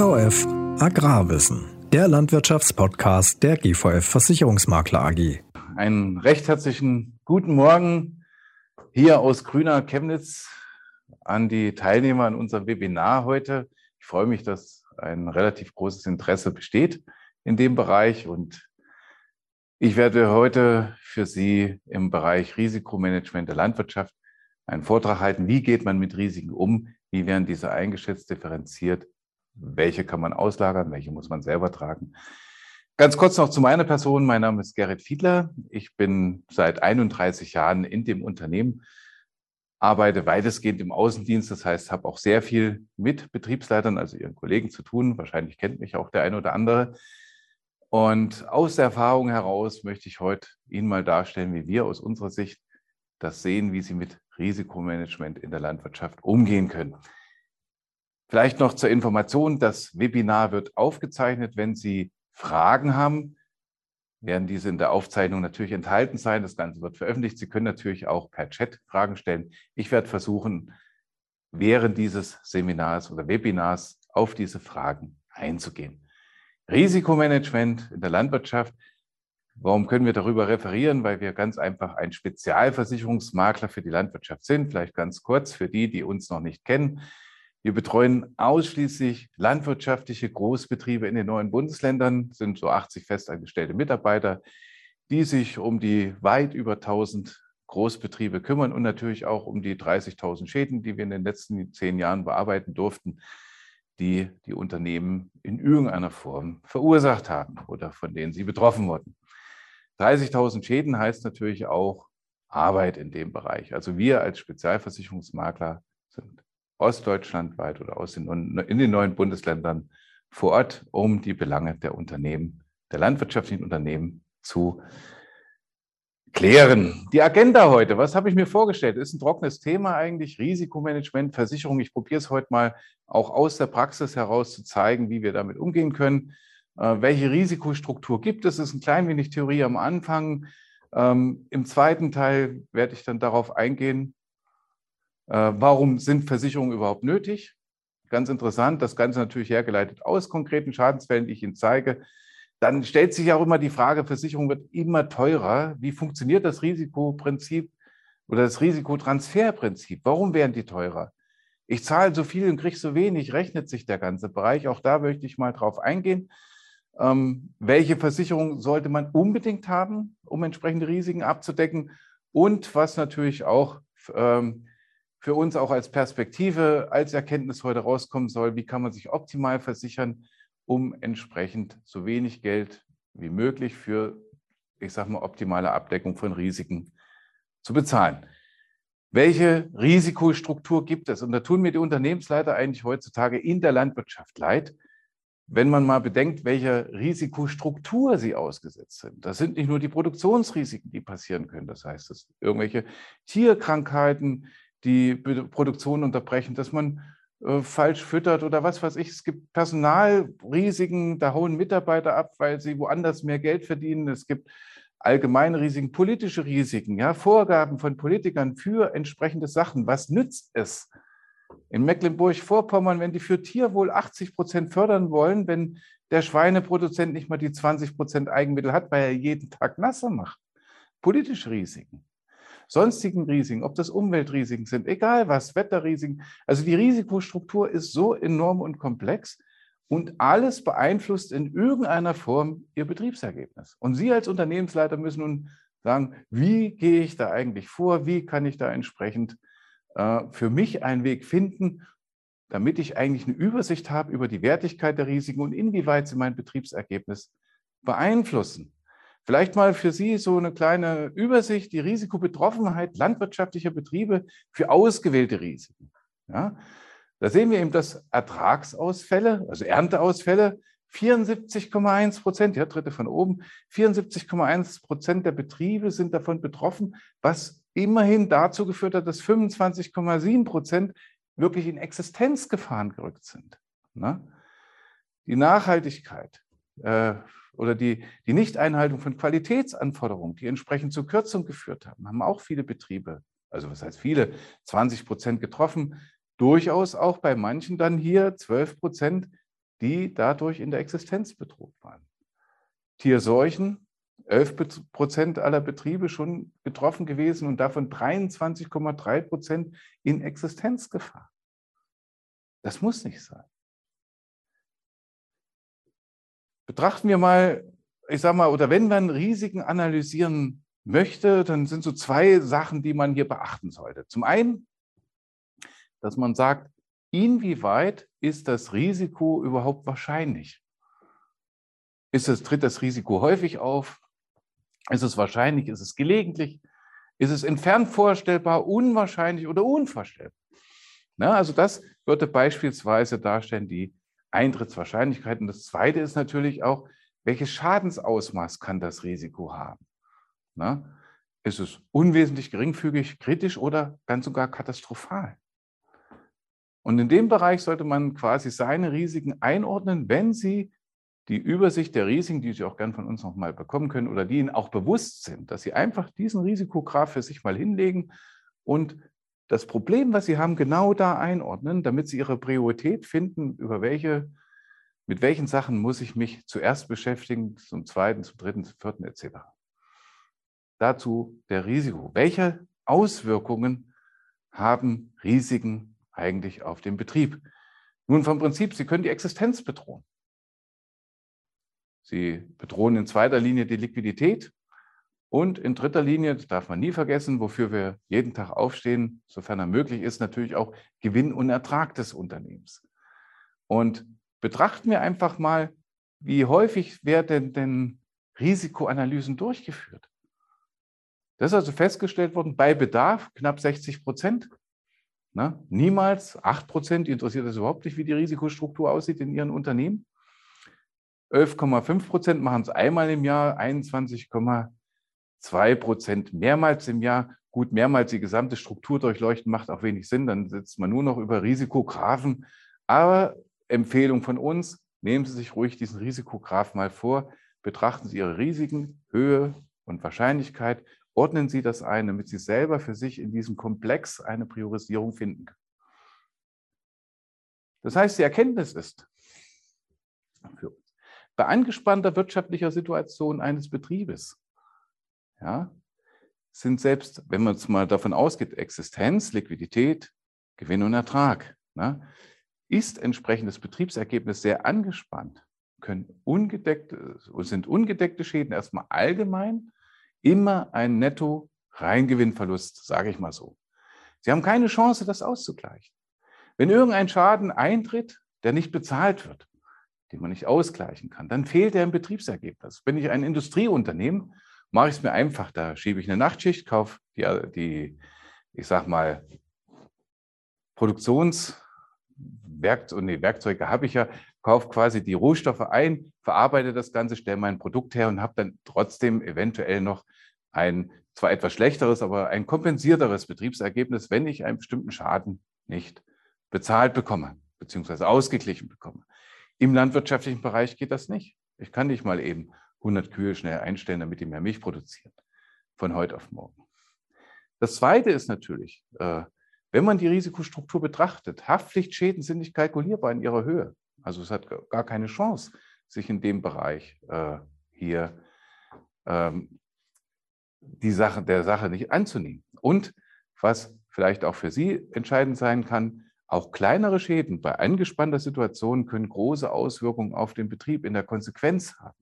GVF Agrarwissen, der Landwirtschaftspodcast der GVF Versicherungsmakler AG. Einen recht herzlichen guten Morgen hier aus Grüner Chemnitz an die Teilnehmer an unserem Webinar heute. Ich freue mich, dass ein relativ großes Interesse besteht in dem Bereich und ich werde heute für Sie im Bereich Risikomanagement der Landwirtschaft einen Vortrag halten. Wie geht man mit Risiken um? Wie werden diese eingeschätzt, differenziert? Welche kann man auslagern? Welche muss man selber tragen? Ganz kurz noch zu meiner Person. Mein Name ist Gerrit Fiedler. Ich bin seit 31 Jahren in dem Unternehmen, arbeite weitestgehend im Außendienst. Das heißt, habe auch sehr viel mit Betriebsleitern, also ihren Kollegen zu tun. Wahrscheinlich kennt mich auch der eine oder andere. Und aus der Erfahrung heraus möchte ich heute Ihnen mal darstellen, wie wir aus unserer Sicht das sehen, wie Sie mit Risikomanagement in der Landwirtschaft umgehen können. Vielleicht noch zur Information, das Webinar wird aufgezeichnet. Wenn Sie Fragen haben, werden diese in der Aufzeichnung natürlich enthalten sein. Das Ganze wird veröffentlicht. Sie können natürlich auch per Chat Fragen stellen. Ich werde versuchen, während dieses Seminars oder Webinars auf diese Fragen einzugehen. Risikomanagement in der Landwirtschaft. Warum können wir darüber referieren? Weil wir ganz einfach ein Spezialversicherungsmakler für die Landwirtschaft sind. Vielleicht ganz kurz für die, die uns noch nicht kennen. Wir betreuen ausschließlich landwirtschaftliche Großbetriebe in den neuen Bundesländern, sind so 80 festangestellte Mitarbeiter, die sich um die weit über 1000 Großbetriebe kümmern und natürlich auch um die 30.000 Schäden, die wir in den letzten zehn Jahren bearbeiten durften die die Unternehmen in irgendeiner Form verursacht haben oder von denen sie betroffen wurden. 30.000 Schäden heißt natürlich auch Arbeit in dem Bereich. Also wir als Spezialversicherungsmakler sind ostdeutschlandweit oder aus den, in den neuen Bundesländern vor Ort, um die Belange der Unternehmen, der landwirtschaftlichen Unternehmen zu klären. Die Agenda heute, was habe ich mir vorgestellt? Ist ein trockenes Thema eigentlich, Risikomanagement, Versicherung. Ich probiere es heute mal auch aus der Praxis heraus zu zeigen, wie wir damit umgehen können. Äh, welche Risikostruktur gibt es? Ist ein klein wenig Theorie am Anfang. Ähm, Im zweiten Teil werde ich dann darauf eingehen, warum sind Versicherungen überhaupt nötig? Ganz interessant, das Ganze natürlich hergeleitet aus konkreten Schadensfällen, die ich Ihnen zeige. Dann stellt sich auch immer die Frage, Versicherung wird immer teurer. Wie funktioniert das Risikoprinzip oder das Risikotransferprinzip? Warum werden die teurer? Ich zahle so viel und kriege so wenig, rechnet sich der ganze Bereich. Auch da möchte ich mal drauf eingehen. Ähm, welche Versicherung sollte man unbedingt haben, um entsprechende Risiken abzudecken? Und was natürlich auch ähm, für uns auch als Perspektive, als Erkenntnis heute rauskommen soll, wie kann man sich optimal versichern? um entsprechend so wenig Geld wie möglich für, ich sage mal, optimale Abdeckung von Risiken zu bezahlen. Welche Risikostruktur gibt es? Und da tun mir die Unternehmensleiter eigentlich heutzutage in der Landwirtschaft leid, wenn man mal bedenkt, welcher Risikostruktur sie ausgesetzt sind. Das sind nicht nur die Produktionsrisiken, die passieren können. Das heißt, dass irgendwelche Tierkrankheiten die Produktion unterbrechen, dass man äh, falsch füttert oder was weiß ich. Es gibt Personalrisiken, da hauen Mitarbeiter ab, weil sie woanders mehr Geld verdienen. Es gibt allgemeine Risiken, politische Risiken, ja, Vorgaben von Politikern für entsprechende Sachen. Was nützt es? In Mecklenburg-Vorpommern, wenn die für Tierwohl 80 Prozent fördern wollen, wenn der Schweineproduzent nicht mal die 20 Prozent Eigenmittel hat, weil er jeden Tag Nasser macht. Politische Risiken sonstigen Risiken, ob das Umweltrisiken sind, egal was, Wetterrisiken. Also die Risikostruktur ist so enorm und komplex und alles beeinflusst in irgendeiner Form Ihr Betriebsergebnis. Und Sie als Unternehmensleiter müssen nun sagen, wie gehe ich da eigentlich vor, wie kann ich da entsprechend äh, für mich einen Weg finden, damit ich eigentlich eine Übersicht habe über die Wertigkeit der Risiken und inwieweit sie mein Betriebsergebnis beeinflussen. Vielleicht mal für Sie so eine kleine Übersicht, die Risikobetroffenheit landwirtschaftlicher Betriebe für ausgewählte Risiken. Ja, da sehen wir eben, dass Ertragsausfälle, also Ernteausfälle, 74,1 Prozent, ja, dritte von oben, 74,1 Prozent der Betriebe sind davon betroffen, was immerhin dazu geführt hat, dass 25,7 Prozent wirklich in Existenzgefahren gerückt sind. Na? Die Nachhaltigkeit, äh, oder die, die Nichteinhaltung von Qualitätsanforderungen, die entsprechend zur Kürzung geführt haben, haben auch viele Betriebe, also was heißt viele, 20 Prozent getroffen, durchaus auch bei manchen dann hier 12 Prozent die dadurch in der Existenz bedroht waren. Tierseuchen, 11 Prozent aller Betriebe schon betroffen gewesen und davon 23,3 Prozent in Existenzgefahr. Das muss nicht sein. Betrachten wir mal, ich sage mal, oder wenn man Risiken analysieren möchte, dann sind so zwei Sachen, die man hier beachten sollte. Zum einen, dass man sagt, inwieweit ist das Risiko überhaupt wahrscheinlich? Ist es, tritt das Risiko häufig auf? Ist es wahrscheinlich? Ist es gelegentlich? Ist es entfernt vorstellbar, unwahrscheinlich oder unvorstellbar? Na, also das würde beispielsweise darstellen die Eintrittswahrscheinlichkeit. Und das Zweite ist natürlich auch, welches Schadensausmaß kann das Risiko haben? Na, ist es unwesentlich geringfügig, kritisch oder ganz sogar katastrophal? Und in dem Bereich sollte man quasi seine Risiken einordnen, wenn Sie die Übersicht der Risiken, die Sie auch gern von uns nochmal bekommen können oder die Ihnen auch bewusst sind, dass Sie einfach diesen Risikograph für sich mal hinlegen und das Problem, was Sie haben, genau da einordnen, damit Sie Ihre Priorität finden, über welche, mit welchen Sachen muss ich mich zuerst beschäftigen, zum zweiten, zum dritten, zum vierten etc. Dazu der Risiko. Welche Auswirkungen haben Risiken eigentlich auf den Betrieb? Nun vom Prinzip, Sie können die Existenz bedrohen. Sie bedrohen in zweiter Linie die Liquidität und in dritter Linie, das darf man nie vergessen, wofür wir jeden Tag aufstehen, sofern er möglich ist, natürlich auch Gewinn und Ertrag des Unternehmens. Und betrachten wir einfach mal, wie häufig werden denn Risikoanalysen durchgeführt? Das ist also festgestellt worden bei Bedarf knapp 60 Prozent. Na, niemals 8 Prozent, interessiert es überhaupt nicht, wie die Risikostruktur aussieht in ihren Unternehmen. 11,5 Prozent machen es einmal im Jahr, 21,2 Prozent mehrmals im Jahr. Gut, mehrmals die gesamte Struktur durchleuchten macht auch wenig Sinn, dann sitzt man nur noch über Risikographen. Aber Empfehlung von uns, nehmen Sie sich ruhig diesen Risikograph mal vor, betrachten Sie Ihre Risiken, Höhe und Wahrscheinlichkeit ordnen Sie das ein, damit Sie selber für sich in diesem Komplex eine Priorisierung finden können. Das heißt, die Erkenntnis ist für uns, bei angespannter wirtschaftlicher Situation eines Betriebes, ja, sind selbst, wenn man jetzt mal davon ausgeht, Existenz, Liquidität, Gewinn und Ertrag, ne, ist entsprechendes Betriebsergebnis sehr angespannt, können ungedeckte, sind ungedeckte Schäden erstmal allgemein immer ein Netto-Reingewinnverlust, sage ich mal so. Sie haben keine Chance, das auszugleichen. Wenn irgendein Schaden eintritt, der nicht bezahlt wird, den man nicht ausgleichen kann, dann fehlt er im Betriebsergebnis. Bin ich ein Industrieunternehmen, mache ich es mir einfach. Da schiebe ich eine Nachtschicht, kaufe die, die ich sag mal, Produktionswerkzeuge, nee, Werkzeuge habe ich ja, kaufe quasi die Rohstoffe ein, verarbeite das Ganze, stelle mein Produkt her und habe dann trotzdem eventuell noch ein zwar etwas schlechteres, aber ein kompensierteres Betriebsergebnis, wenn ich einen bestimmten Schaden nicht bezahlt bekomme, beziehungsweise ausgeglichen bekomme. Im landwirtschaftlichen Bereich geht das nicht. Ich kann nicht mal eben 100 Kühe schnell einstellen, damit die mehr Milch produzieren, von heute auf morgen. Das Zweite ist natürlich, äh, wenn man die Risikostruktur betrachtet, Haftpflichtschäden sind nicht kalkulierbar in ihrer Höhe. Also es hat gar keine Chance, sich in dem Bereich äh, hier ähm, die Sache, der Sache nicht anzunehmen. Und was vielleicht auch für Sie entscheidend sein kann, auch kleinere Schäden bei angespannter Situation können große Auswirkungen auf den Betrieb in der Konsequenz haben,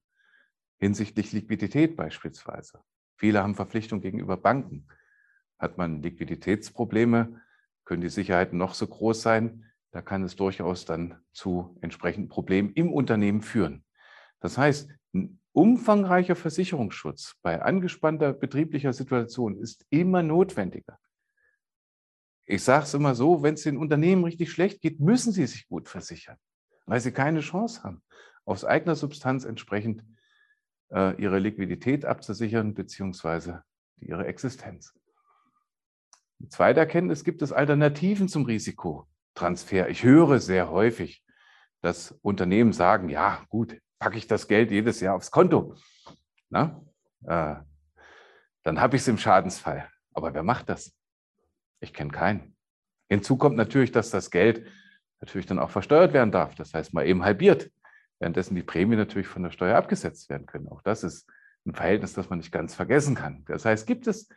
hinsichtlich Liquidität beispielsweise. Viele haben Verpflichtungen gegenüber Banken. Hat man Liquiditätsprobleme, können die Sicherheiten noch so groß sein, da kann es durchaus dann zu entsprechenden Problemen im Unternehmen führen. Das heißt, ein umfangreicher Versicherungsschutz bei angespannter betrieblicher Situation ist immer notwendiger. Ich sage es immer so, wenn es den Unternehmen richtig schlecht geht, müssen sie sich gut versichern, weil sie keine Chance haben, aus eigener Substanz entsprechend äh, ihre Liquidität abzusichern, beziehungsweise ihre Existenz. Die zweite Erkenntnis gibt es Alternativen zum Risiko. Transfer. Ich höre sehr häufig, dass Unternehmen sagen, ja gut, packe ich das Geld jedes Jahr aufs Konto. Na? Äh, dann habe ich es im Schadensfall. Aber wer macht das? Ich kenne keinen. Hinzu kommt natürlich, dass das Geld natürlich dann auch versteuert werden darf. Das heißt mal eben halbiert. Währenddessen die Prämien natürlich von der Steuer abgesetzt werden können. Auch das ist ein Verhältnis, das man nicht ganz vergessen kann. Das heißt, gibt es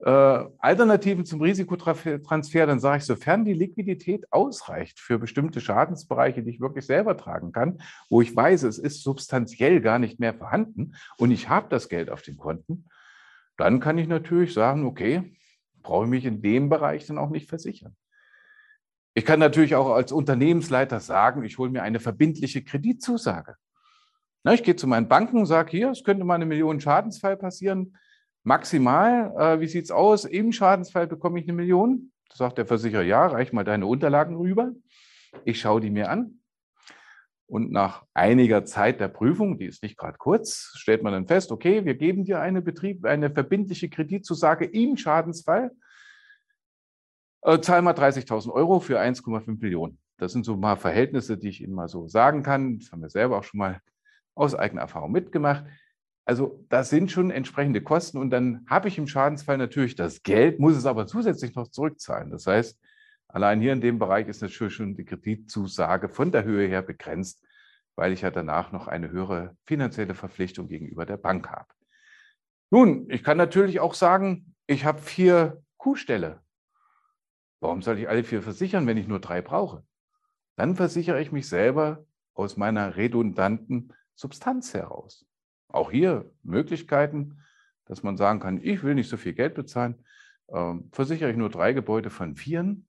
äh, Alternativen zum Risikotransfer, dann sage ich, sofern die Liquidität ausreicht für bestimmte Schadensbereiche, die ich wirklich selber tragen kann, wo ich weiß, es ist substanziell gar nicht mehr vorhanden und ich habe das Geld auf den Konten, dann kann ich natürlich sagen, okay, brauche ich mich in dem Bereich dann auch nicht versichern. Ich kann natürlich auch als Unternehmensleiter sagen, ich hole mir eine verbindliche Kreditzusage. Na, ich gehe zu meinen Banken und sage, hier, es könnte mal eine Million Schadensfall passieren. Maximal, äh, wie sieht es aus? Im Schadensfall bekomme ich eine Million. Da sagt der Versicherer, ja, reich mal deine Unterlagen rüber. Ich schaue die mir an. Und nach einiger Zeit der Prüfung, die ist nicht gerade kurz, stellt man dann fest, okay, wir geben dir eine, Betrieb, eine verbindliche Kreditzusage im Schadensfall. Äh, zahl mal 30.000 Euro für 1,5 Millionen. Das sind so mal Verhältnisse, die ich Ihnen mal so sagen kann. Das haben wir selber auch schon mal aus eigener Erfahrung mitgemacht. Also das sind schon entsprechende Kosten und dann habe ich im Schadensfall natürlich das Geld, muss es aber zusätzlich noch zurückzahlen. Das heißt, allein hier in dem Bereich ist natürlich schon die Kreditzusage von der Höhe her begrenzt, weil ich ja danach noch eine höhere finanzielle Verpflichtung gegenüber der Bank habe. Nun, ich kann natürlich auch sagen, ich habe vier Kuhställe. Warum soll ich alle vier versichern, wenn ich nur drei brauche? Dann versichere ich mich selber aus meiner redundanten Substanz heraus. Auch hier Möglichkeiten, dass man sagen kann, ich will nicht so viel Geld bezahlen, ähm, versichere ich nur drei Gebäude von vieren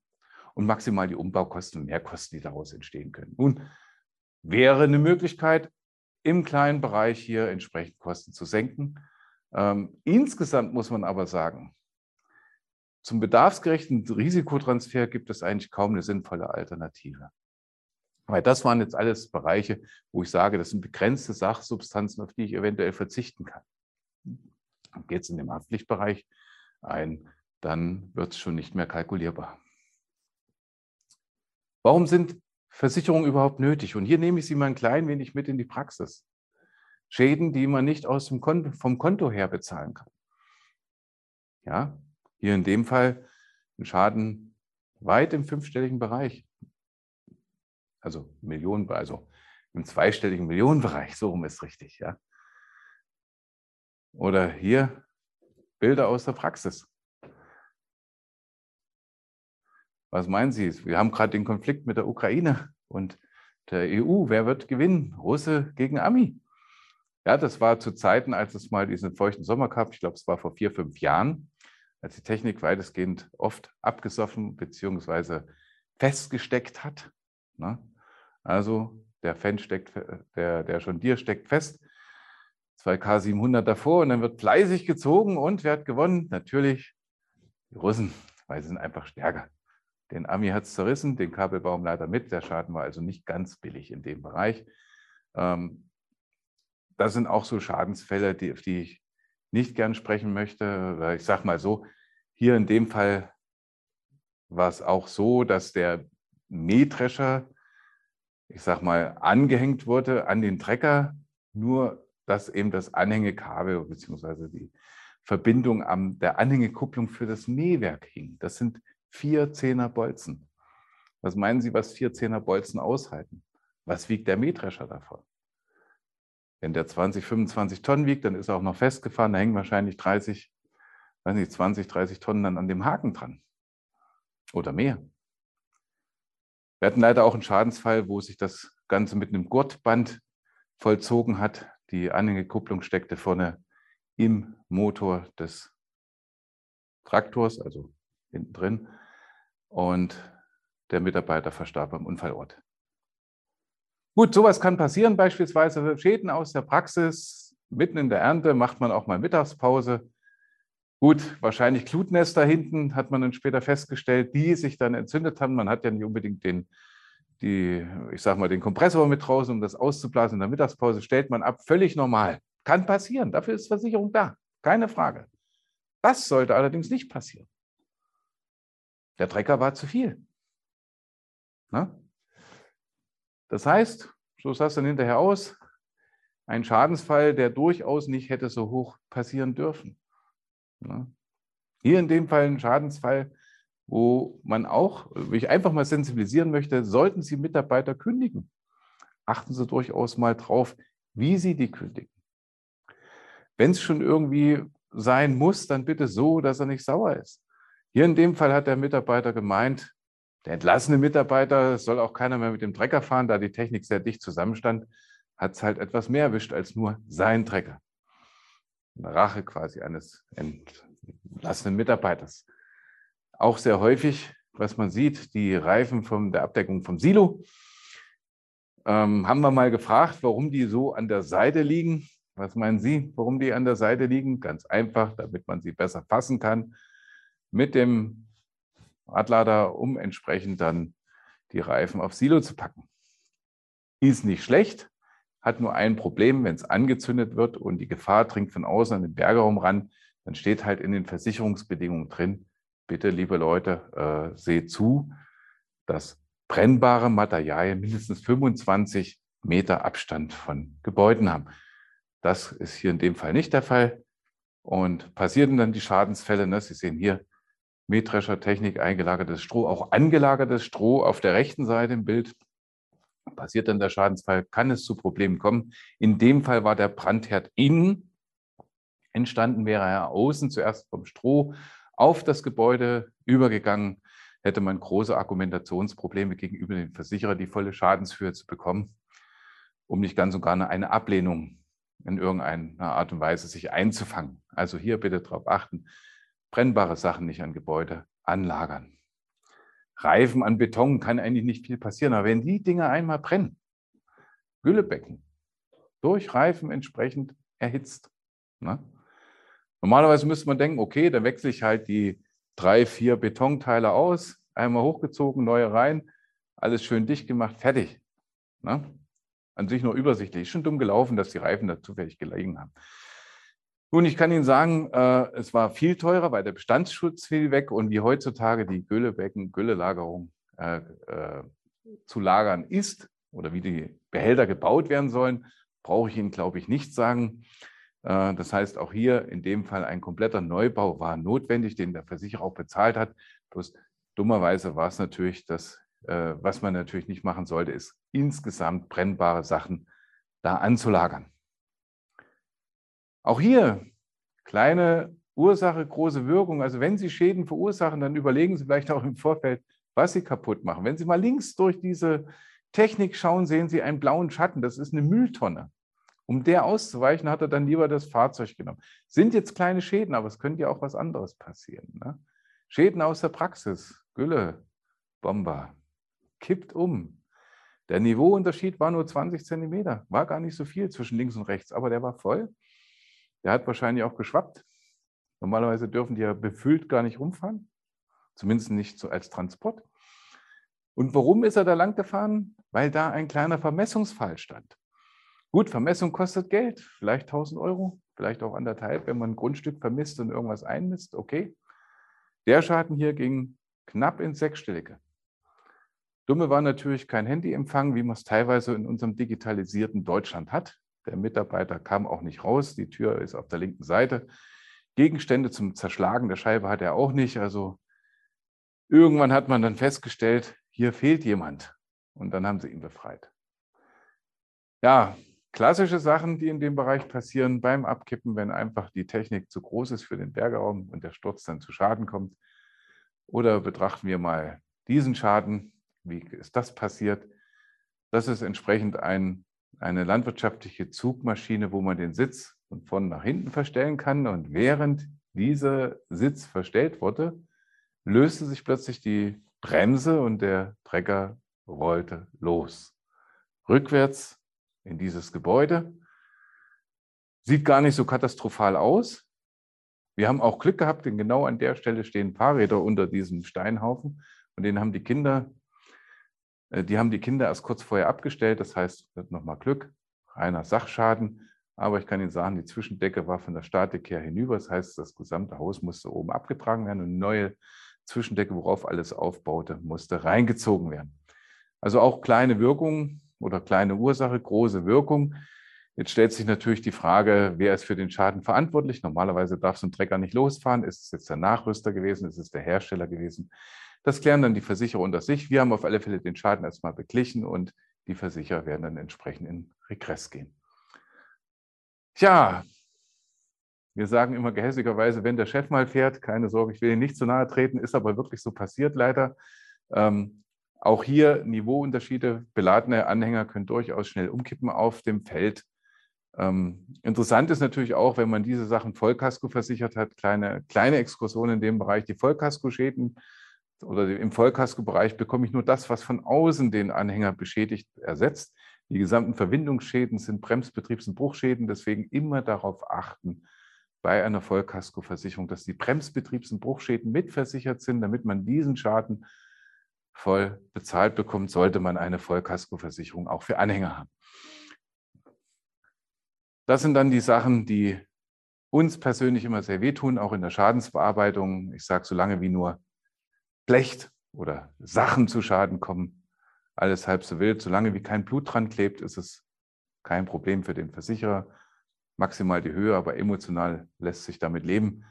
und maximal die Umbaukosten und Mehrkosten, die daraus entstehen können. Nun wäre eine Möglichkeit, im kleinen Bereich hier entsprechend Kosten zu senken. Ähm, insgesamt muss man aber sagen, zum bedarfsgerechten Risikotransfer gibt es eigentlich kaum eine sinnvolle Alternative. Weil das waren jetzt alles Bereiche, wo ich sage, das sind begrenzte Sachsubstanzen, auf die ich eventuell verzichten kann. Geht es in den Haftpflichtbereich ein, dann wird es schon nicht mehr kalkulierbar. Warum sind Versicherungen überhaupt nötig? Und hier nehme ich Sie mal ein klein wenig mit in die Praxis. Schäden, die man nicht aus dem Konto, vom Konto her bezahlen kann. Ja, hier in dem Fall ein Schaden weit im fünfstelligen Bereich also Millionen, also im zweistelligen Millionenbereich, so rum ist richtig, ja. Oder hier Bilder aus der Praxis. Was meinen Sie? Wir haben gerade den Konflikt mit der Ukraine und der EU. Wer wird gewinnen? Russe gegen Ami. Ja, das war zu Zeiten, als es mal diesen feuchten Sommer gab. Ich glaube, es war vor vier, fünf Jahren, als die Technik weitestgehend oft abgesoffen bzw. festgesteckt hat. Ne? Also der Fan steckt, der, der schon dir steckt fest. 2K 700 davor und dann wird fleißig gezogen und wer hat gewonnen? Natürlich die Russen, weil sie sind einfach stärker. Den Ami hat es zerrissen, den Kabelbaum leider mit. Der Schaden war also nicht ganz billig in dem Bereich. Ähm, das sind auch so Schadensfälle, die, auf die ich nicht gern sprechen möchte. Ich sage mal so, hier in dem Fall war es auch so, dass der Mähdrescher ich sag mal, angehängt wurde an den Trecker, nur dass eben das Anhängekabel bzw. die Verbindung an der Anhängekupplung für das Mähwerk hing. Das sind vier Zehner Bolzen. Was meinen Sie, was vier Zehner Bolzen aushalten? Was wiegt der Mähdrescher davon? Wenn der 20, 25 Tonnen wiegt, dann ist er auch noch festgefahren, da hängen wahrscheinlich 30, weiß nicht, 20, 30 Tonnen dann an dem Haken dran. Oder mehr. Wir hatten leider auch einen Schadensfall, wo sich das Ganze mit einem Gurtband vollzogen hat. Die Anhängekupplung steckte vorne im Motor des Traktors, also hinten drin. Und der Mitarbeiter verstarb am Unfallort. Gut, sowas kann passieren, beispielsweise Schäden aus der Praxis. Mitten in der Ernte macht man auch mal Mittagspause. Gut, wahrscheinlich Glutnester hinten hat man dann später festgestellt, die sich dann entzündet haben. Man hat ja nicht unbedingt den, die, ich sag mal, den Kompressor mit draußen, um das auszublasen in der Mittagspause, stellt man ab. Völlig normal. Kann passieren. Dafür ist Versicherung da. Keine Frage. Das sollte allerdings nicht passieren. Der Trecker war zu viel. Na? Das heißt, so sah es dann hinterher aus, ein Schadensfall, der durchaus nicht hätte so hoch passieren dürfen. Hier in dem Fall ein Schadensfall, wo man auch, wo ich einfach mal sensibilisieren möchte, sollten Sie Mitarbeiter kündigen. achten Sie durchaus mal drauf, wie Sie die kündigen. Wenn es schon irgendwie sein muss, dann bitte so, dass er nicht sauer ist. Hier in dem Fall hat der Mitarbeiter gemeint, der entlassene Mitarbeiter soll auch keiner mehr mit dem Trecker fahren, da die Technik sehr dicht zusammenstand, hat es halt etwas mehr erwischt als nur sein Trecker. Eine Rache quasi eines entlassenen Mitarbeiters. Auch sehr häufig, was man sieht, die Reifen von der Abdeckung vom Silo. Ähm, haben wir mal gefragt, warum die so an der Seite liegen. Was meinen Sie, warum die an der Seite liegen? Ganz einfach, damit man sie besser fassen kann. Mit dem Radlader, um entsprechend dann die Reifen auf Silo zu packen. Ist nicht schlecht, hat nur ein Problem, wenn es angezündet wird und die Gefahr dringt von außen an den Bergeraum ran, dann steht halt in den Versicherungsbedingungen drin, bitte, liebe Leute, äh, seht zu, dass brennbare Materialien mindestens 25 Meter Abstand von Gebäuden haben. Das ist hier in dem Fall nicht der Fall. Und passieren dann die Schadensfälle, ne? Sie sehen hier Mähdreschertechnik, eingelagertes Stroh, auch angelagertes Stroh auf der rechten Seite im Bild. Passiert dann der Schadensfall, kann es zu Problemen kommen. In dem Fall war der Brandherd innen entstanden, wäre er außen zuerst vom Stroh auf das Gebäude übergegangen, hätte man große Argumentationsprobleme gegenüber den Versicherer, die volle Schadenshöhe zu bekommen, um nicht ganz und gar eine Ablehnung in irgendeiner Art und Weise sich einzufangen. Also hier bitte darauf achten, brennbare Sachen nicht an Gebäude anlagern. Reifen an Beton kann eigentlich nicht viel passieren, aber wenn die Dinge einmal brennen, Güllebecken durch Reifen entsprechend erhitzt. Ne? Normalerweise müsste man denken, okay, dann wechsle ich halt die drei, vier Betonteile aus, einmal hochgezogen, neue rein, alles schön dicht gemacht, fertig. Ne? An sich nur übersichtlich. Ist schon dumm gelaufen, dass die Reifen da zufällig gelegen haben. Nun, ich kann Ihnen sagen, äh, es war viel teurer, weil der Bestandsschutz fiel weg und wie heutzutage die Güllebecken, Güllelagerung äh, äh, zu lagern ist oder wie die Behälter gebaut werden sollen, brauche ich Ihnen, glaube ich, nicht sagen. Äh, das heißt, auch hier in dem Fall ein kompletter Neubau war notwendig, den der Versicherer auch bezahlt hat. Bloß dummerweise war es natürlich das, äh, was man natürlich nicht machen sollte, ist insgesamt brennbare Sachen da anzulagern. Auch hier kleine Ursache, große Wirkung. Also wenn Sie Schäden verursachen, dann überlegen Sie vielleicht auch im Vorfeld, was Sie kaputt machen. Wenn Sie mal links durch diese Technik schauen, sehen Sie einen blauen Schatten. Das ist eine Mülltonne. Um der auszuweichen, hat er dann lieber das Fahrzeug genommen. Sind jetzt kleine Schäden, aber es könnte ja auch was anderes passieren. Ne? Schäden aus der Praxis. Gülle, Bomber, kippt um. Der Niveauunterschied war nur 20 Zentimeter. War gar nicht so viel zwischen links und rechts, aber der war voll. Der hat wahrscheinlich auch geschwappt. Normalerweise dürfen die ja befüllt gar nicht rumfahren, zumindest nicht so als Transport. Und warum ist er da lang gefahren? Weil da ein kleiner Vermessungsfall stand. Gut, Vermessung kostet Geld, vielleicht 1000 Euro, vielleicht auch anderthalb, wenn man ein Grundstück vermisst und irgendwas einmisst, okay. Der Schaden hier ging knapp ins Sechsstellige. Dumme war natürlich kein Handyempfang, wie man es teilweise in unserem digitalisierten Deutschland hat. Der Mitarbeiter kam auch nicht raus. Die Tür ist auf der linken Seite. Gegenstände zum Zerschlagen der Scheibe hat er auch nicht. Also irgendwann hat man dann festgestellt, hier fehlt jemand. Und dann haben sie ihn befreit. Ja, klassische Sachen, die in dem Bereich passieren beim Abkippen, wenn einfach die Technik zu groß ist für den Bergraum und der Sturz dann zu Schaden kommt. Oder betrachten wir mal diesen Schaden. Wie ist das passiert? Das ist entsprechend ein eine landwirtschaftliche Zugmaschine, wo man den Sitz von vorn nach hinten verstellen kann. Und während dieser Sitz verstellt wurde, löste sich plötzlich die Bremse und der Trecker rollte los. Rückwärts in dieses Gebäude. Sieht gar nicht so katastrophal aus. Wir haben auch Glück gehabt, denn genau an der Stelle stehen Fahrräder unter diesem Steinhaufen. Und den haben die Kinder die haben die Kinder erst kurz vorher abgestellt. Das heißt, nochmal Glück, reiner Sachschaden. Aber ich kann Ihnen sagen, die Zwischendecke war von der Statik her hinüber. Das heißt, das gesamte Haus musste oben abgetragen werden und eine neue Zwischendecke, worauf alles aufbaute, musste reingezogen werden. Also auch kleine Wirkung oder kleine Ursache, große Wirkung. Jetzt stellt sich natürlich die Frage, wer ist für den Schaden verantwortlich? Normalerweise darf so ein Trecker nicht losfahren. Ist es jetzt der Nachrüster gewesen? Ist es der Hersteller gewesen? Das klären dann die Versicherer unter sich. Wir haben auf alle Fälle den Schaden erstmal beglichen und die Versicherer werden dann entsprechend in Regress gehen. Tja, wir sagen immer gehässigerweise, wenn der Chef mal fährt, keine Sorge, ich will Ihnen nicht zu nahe treten, ist aber wirklich so passiert leider. Ähm, auch hier Niveauunterschiede. Beladene Anhänger können durchaus schnell umkippen auf dem Feld. Ähm, interessant ist natürlich auch, wenn man diese Sachen Vollkasko versichert hat, kleine, kleine Exkursionen in dem Bereich, die Vollkasko-Schäden oder im Vollkasko-Bereich bekomme ich nur das, was von außen den Anhänger beschädigt, ersetzt. Die gesamten Verwindungsschäden sind Bremsbetriebs- und Bruchschäden, deswegen immer darauf achten bei einer Vollkaskoversicherung, dass die Bremsbetriebs- und Bruchschäden mitversichert sind, damit man diesen Schaden voll bezahlt bekommt, sollte man eine Vollkaskoversicherung auch für Anhänger haben. Das sind dann die Sachen, die uns persönlich immer sehr wehtun, auch in der Schadensbearbeitung. Ich sage, solange wie nur Blech oder Sachen zu Schaden kommen, alles halb so wild. Solange wie kein Blut dran klebt, ist es kein Problem für den Versicherer. Maximal die Höhe, aber emotional lässt sich damit leben.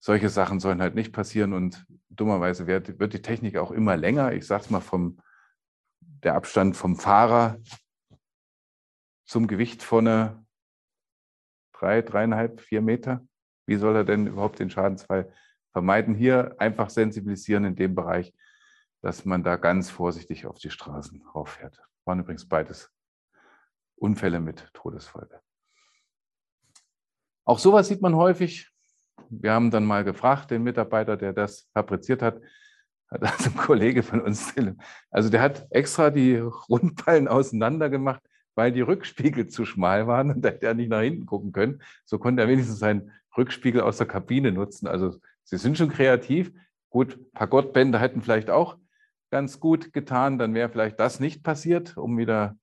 Solche Sachen sollen halt nicht passieren und dummerweise wird, wird die Technik auch immer länger. Ich sage es mal vom der Abstand vom Fahrer zum Gewicht vorne drei, dreieinhalb, vier Meter. Wie soll er denn überhaupt den Schadensfall vermeiden? Hier einfach sensibilisieren in dem Bereich, dass man da ganz vorsichtig auf die Straßen rauffährt. Waren übrigens beides Unfälle mit Todesfolge. Auch sowas sieht man häufig. Wir haben dann mal gefragt, den Mitarbeiter, der das fabriziert hat, hat also ein Kollege von uns, also der hat extra die Rundballen auseinander gemacht, weil die Rückspiegel zu schmal waren und da hätte er nicht nach hinten gucken können. So konnte er wenigstens seinen Rückspiegel aus der Kabine nutzen. Also sie sind schon kreativ. Gut, ein paar Gottbänder hätten vielleicht auch ganz gut getan. Dann wäre vielleicht das nicht passiert, um wieder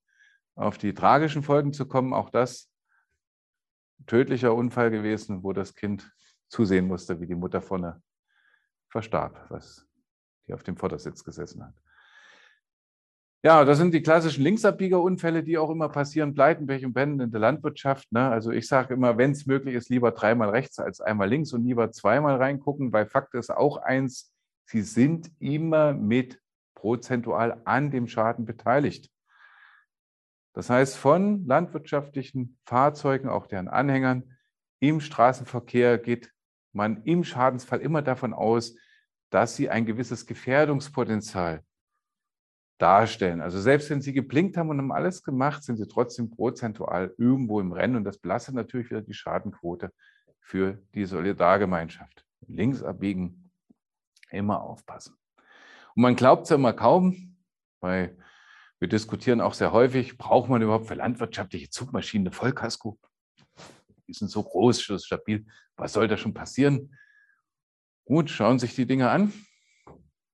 auf die tragischen Folgen zu kommen. Auch das tödlicher Unfall gewesen, wo das Kind zusehen musste, wie die Mutter vorne verstarb, was die auf dem Vordersitz gesessen hat. Ja, das sind die klassischen Linksabbiegerunfälle, die auch immer passieren, Pleiten, Pech und Pennen in der Landwirtschaft. Ne? Also ich sage immer, wenn es möglich ist, lieber dreimal rechts als einmal links und lieber zweimal reingucken, weil Fakt ist auch eins, sie sind immer mit prozentual an dem Schaden beteiligt. Das heißt, von landwirtschaftlichen Fahrzeugen, auch deren Anhängern, im Straßenverkehr geht man im Schadensfall immer davon aus, dass sie ein gewisses Gefährdungspotenzial darstellen. Also selbst wenn sie geblinkt haben und haben alles gemacht, sind sie trotzdem prozentual irgendwo im Rennen und das belastet natürlich wieder die Schadenquote für die Solidargemeinschaft. Links abbiegen, immer aufpassen. Und man glaubt es ja immer kaum, weil wir diskutieren auch sehr häufig, braucht man überhaupt für landwirtschaftliche Zugmaschinen eine Vollkasko? Die sind so groß, so stabil. Was soll da schon passieren? Gut, schauen sich die Dinge an.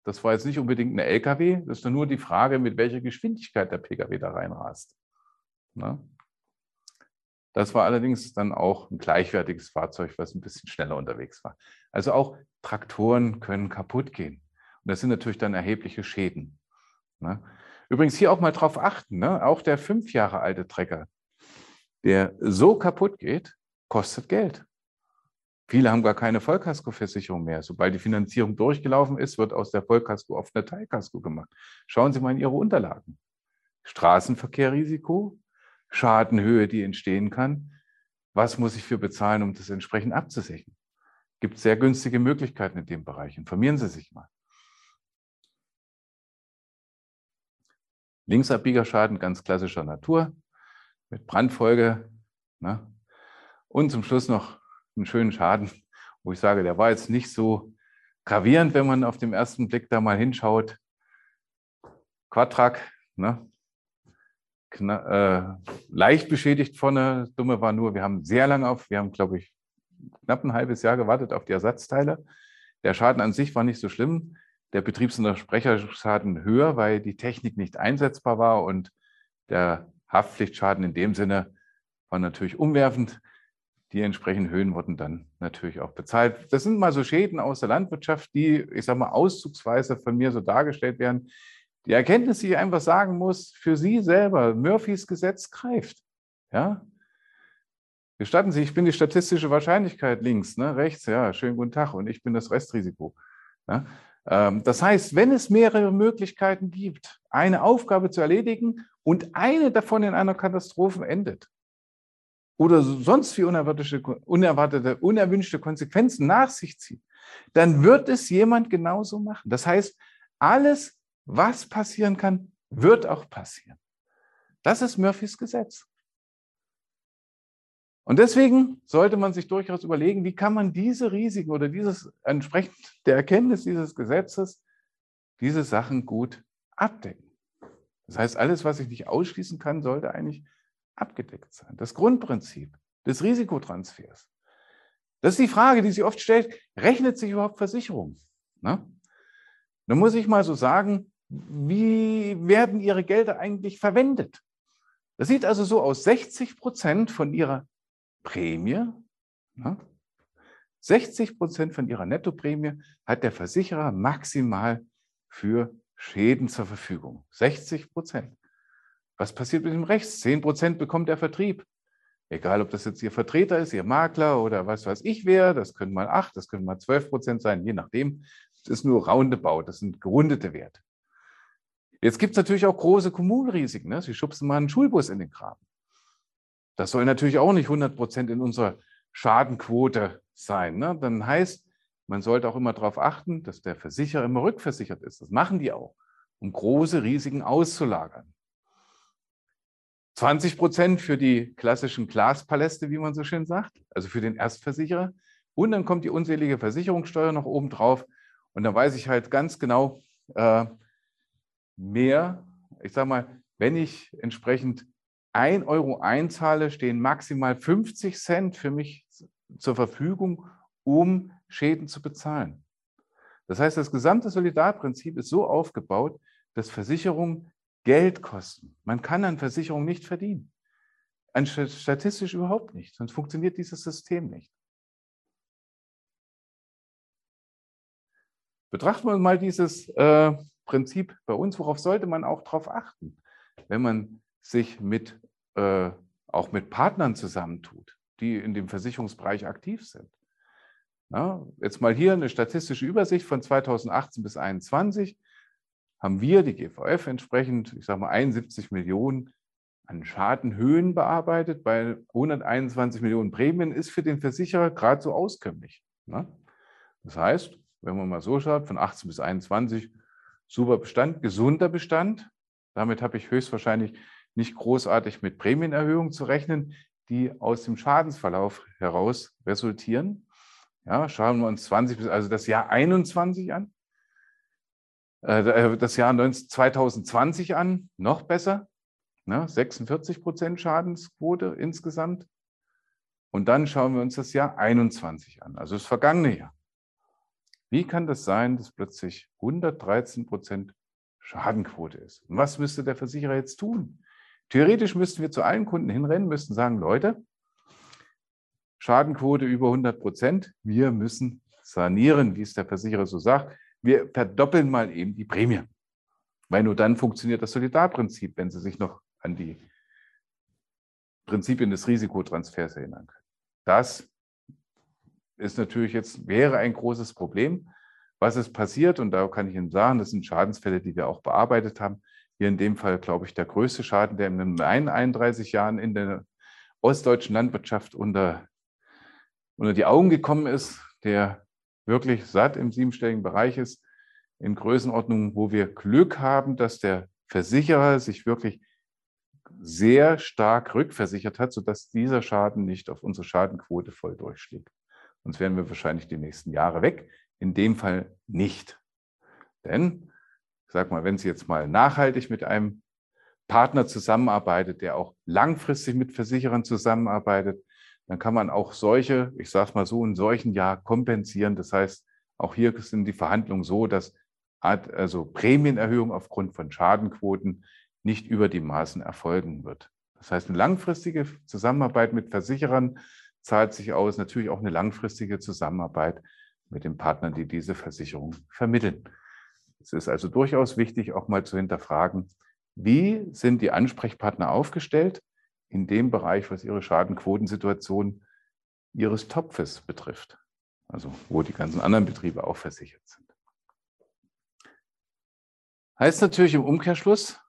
Das war jetzt nicht unbedingt ein LKW, das ist nur die Frage, mit welcher Geschwindigkeit der Pkw da reinrast. Ne? Das war allerdings dann auch ein gleichwertiges Fahrzeug, was ein bisschen schneller unterwegs war. Also auch Traktoren können kaputt gehen. Und das sind natürlich dann erhebliche Schäden. Ne? Übrigens hier auch mal drauf achten, ne? auch der fünf Jahre alte Trecker, der so kaputt geht, kostet Geld. Viele haben gar keine Vollkaskoversicherung mehr. Sobald die Finanzierung durchgelaufen ist, wird aus der Vollkasko oft eine Teilkasko gemacht. Schauen Sie mal in Ihre Unterlagen. Straßenverkehrrisiko, Schadenhöhe, die entstehen kann. Was muss ich für bezahlen, um das entsprechend abzusichern? Gibt sehr günstige Möglichkeiten in dem Bereich. Informieren Sie sich mal. Linksabbiegerschaden ganz klassischer Natur mit Brandfolge. Ne? Und zum Schluss noch einen schönen Schaden, wo ich sage, der war jetzt nicht so gravierend, wenn man auf den ersten Blick da mal hinschaut. Quadrak, ne? Kna äh, leicht beschädigt vorne. Dumme war nur, wir haben sehr lange auf, wir haben, glaube ich, knapp ein halbes Jahr gewartet auf die Ersatzteile. Der Schaden an sich war nicht so schlimm. Der Betriebs- und Sprecherschaden höher, weil die Technik nicht einsetzbar war und der Haftpflichtschaden in dem Sinne war natürlich umwerfend. Die entsprechenden Höhen wurden dann natürlich auch bezahlt. Das sind mal so Schäden aus der Landwirtschaft, die, ich sage mal, auszugsweise von mir so dargestellt werden. Die Erkenntnis, die ich einfach sagen muss, für Sie selber, Murphys Gesetz greift. Ja? Gestatten Sie, ich bin die statistische Wahrscheinlichkeit links, ne? rechts, ja, schönen guten Tag und ich bin das Restrisiko. Ähm, das heißt, wenn es mehrere Möglichkeiten gibt, eine Aufgabe zu erledigen und eine davon in einer Katastrophe endet oder sonst wie unerwartete, unerwartete, unerwünschte Konsequenzen nach sich zieht, dann wird es jemand genauso machen. Das heißt, alles, was passieren kann, wird auch passieren. Das ist Murphys Gesetz. Und deswegen sollte man sich durchaus überlegen, wie kann man diese Risiken oder dieses entsprechend der Erkenntnis dieses Gesetzes diese Sachen gut abdecken. Das heißt, alles, was ich nicht ausschließen kann, sollte eigentlich abgedeckt sein. Das Grundprinzip des Risikotransfers. Das ist die Frage, die sich oft stellt, rechnet sich überhaupt Versicherung? Ne? Dann muss ich mal so sagen, wie werden Ihre Gelder eigentlich verwendet? Das sieht also so aus, 60 Prozent von Ihrer Prämie, ne? 60 Prozent von Ihrer Nettoprämie hat der Versicherer maximal für Schäden zur Verfügung. 60 Prozent. Was passiert mit dem Rechts? 10 Prozent bekommt der Vertrieb. Egal, ob das jetzt Ihr Vertreter ist, Ihr Makler oder was weiß ich wer, das können mal 8, das können mal 12 Prozent sein, je nachdem. Das ist nur roundabout, das sind gerundete Werte. Jetzt gibt es natürlich auch große Kommunenrisiken. Ne? Sie schubsen mal einen Schulbus in den Graben. Das soll natürlich auch nicht 100 Prozent in unserer Schadenquote sein. Ne? Dann heißt, man sollte auch immer darauf achten, dass der Versicherer immer rückversichert ist. Das machen die auch, um große Risiken auszulagern. 20 Prozent für die klassischen Glaspaläste, wie man so schön sagt, also für den Erstversicherer. Und dann kommt die unselige Versicherungssteuer noch oben drauf. Und dann weiß ich halt ganz genau, äh, mehr, ich sage mal, wenn ich entsprechend 1 Euro einzahle, stehen maximal 50 Cent für mich zur Verfügung, um Schäden zu bezahlen. Das heißt, das gesamte Solidarprinzip ist so aufgebaut, dass Versicherungen Geld kosten. Man kann an Versicherungen nicht verdienen. An statistisch überhaupt nicht, sonst funktioniert dieses System nicht. Betrachten wir mal dieses äh, Prinzip bei uns. Worauf sollte man auch darauf achten, wenn man sich mit, äh, auch mit Partnern zusammentut, die in dem Versicherungsbereich aktiv sind? Ja, jetzt mal hier eine statistische Übersicht von 2018 bis 2021 haben wir, die GVF, entsprechend, ich sage mal, 71 Millionen an Schadenhöhen bearbeitet. Bei 121 Millionen Prämien ist für den Versicherer gerade so auskömmlich. Ne? Das heißt, wenn man mal so schaut, von 18 bis 21, super Bestand, gesunder Bestand. Damit habe ich höchstwahrscheinlich nicht großartig mit Prämienerhöhungen zu rechnen, die aus dem Schadensverlauf heraus resultieren. Ja, schauen wir uns 20 bis also das Jahr 21 an. Äh, äh, das Jahr 2020 an, noch besser, 46 ne, Prozent Schadensquote insgesamt. Und dann schauen wir uns das Jahr 21 an, also das vergangene Jahr. Wie kann das sein, dass plötzlich 113 Prozent Schadenquote ist? Und was müsste der Versicherer jetzt tun? Theoretisch müssten wir zu allen Kunden hinrennen, müssten sagen, Leute, Schadenquote über 100 Prozent, wir müssen sanieren, wie es der Versicherer so sagt wir verdoppeln mal eben die Prämie. Weil nur dann funktioniert das Solidarprinzip, wenn Sie sich noch an die Prinzipien des Risikotransfers erinnern können. Das ist natürlich jetzt, wäre ein großes Problem. Was ist passiert? Und da kann ich Ihnen sagen, das sind Schadensfälle, die wir auch bearbeitet haben. Hier in dem Fall, glaube ich, der größte Schaden, der in den 31 Jahren in der ostdeutschen Landwirtschaft unter, unter die Augen gekommen ist, der wirklich satt im siebenstelligen Bereich ist, in Größenordnungen, wo wir Glück haben, dass der Versicherer sich wirklich sehr stark rückversichert hat, sodass dieser Schaden nicht auf unsere Schadenquote voll durchschlägt. Sonst wären wir wahrscheinlich die nächsten Jahre weg. In dem Fall nicht. Denn, ich sag mal, wenn Sie jetzt mal nachhaltig mit einem Partner zusammenarbeitet, der auch langfristig mit Versicherern zusammenarbeitet, dann kann man auch solche, ich sage es mal so, in solchen Jahr kompensieren. Das heißt, auch hier sind die Verhandlungen so, dass also Prämienerhöhung aufgrund von Schadenquoten nicht über die Maßen erfolgen wird. Das heißt, eine langfristige Zusammenarbeit mit Versicherern zahlt sich aus, natürlich auch eine langfristige Zusammenarbeit mit den Partnern, die diese Versicherung vermitteln. Es ist also durchaus wichtig, auch mal zu hinterfragen, wie sind die Ansprechpartner aufgestellt in dem Bereich, was ihre Schadenquotensituation ihres Topfes betrifft. Also wo die ganzen anderen Betriebe auch versichert sind. Heißt natürlich im Umkehrschluss,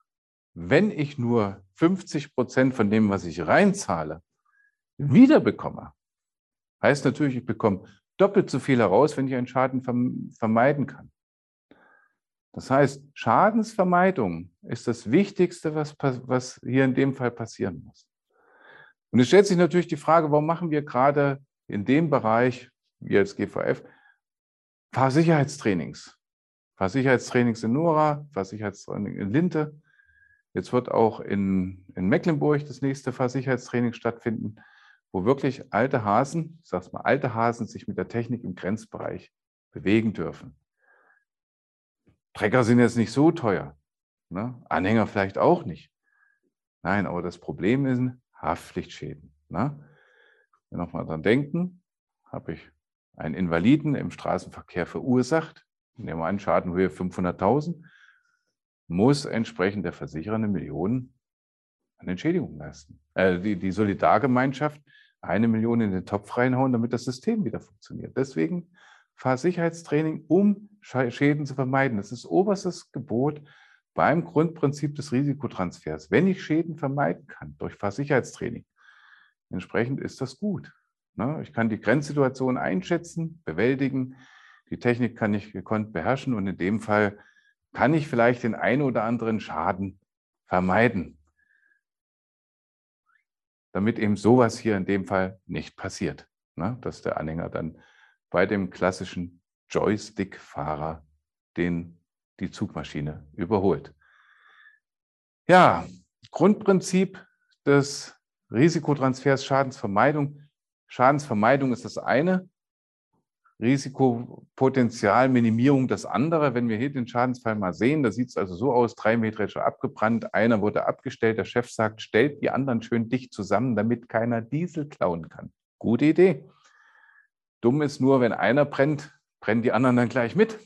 wenn ich nur 50 Prozent von dem, was ich reinzahle, wiederbekomme, heißt natürlich, ich bekomme doppelt so viel heraus, wenn ich einen Schaden vermeiden kann. Das heißt, Schadensvermeidung ist das Wichtigste, was, was hier in dem Fall passieren muss. Und es stellt sich natürlich die Frage, warum machen wir gerade in dem Bereich, wir als GVF, Fahrsicherheitstrainings? Fahrsicherheitstrainings in Nora, Fahrsicherheitstraining in Linte. Jetzt wird auch in, in Mecklenburg das nächste Fahrsicherheitstraining stattfinden, wo wirklich alte Hasen, ich sag's mal, alte Hasen sich mit der Technik im Grenzbereich bewegen dürfen. Trecker sind jetzt nicht so teuer. Ne? Anhänger vielleicht auch nicht. Nein, aber das Problem ist Haftpflichtschäden. Ne? Wenn wir nochmal dran denken, habe ich einen Invaliden im Straßenverkehr verursacht, nehmen wir an, Schadenhöhe 500.000, muss entsprechend der Versicherer eine Million an Entschädigung leisten. Äh, die, die Solidargemeinschaft eine Million in den Topf reinhauen, damit das System wieder funktioniert. Deswegen Fahrsicherheitstraining, um Schäden zu vermeiden. Das ist oberstes Gebot beim Grundprinzip des Risikotransfers. Wenn ich Schäden vermeiden kann durch Fahrsicherheitstraining, entsprechend ist das gut. Ne? Ich kann die Grenzsituation einschätzen, bewältigen. Die Technik kann ich gekonnt beherrschen und in dem Fall kann ich vielleicht den einen oder anderen Schaden vermeiden, damit eben sowas hier in dem Fall nicht passiert, ne? dass der Anhänger dann bei dem klassischen Joystick-Fahrer den, die Zugmaschine überholt. Ja, Grundprinzip des Risikotransfers Schadensvermeidung. Schadensvermeidung ist das eine, Risikopotenzialminimierung das andere. Wenn wir hier den Schadensfall mal sehen, da sieht es also so aus, drei Meter schon abgebrannt, einer wurde abgestellt, der Chef sagt, stellt die anderen schön dicht zusammen, damit keiner Diesel klauen kann. Gute Idee. Dumm ist nur, wenn einer brennt, brennen die anderen dann gleich mit.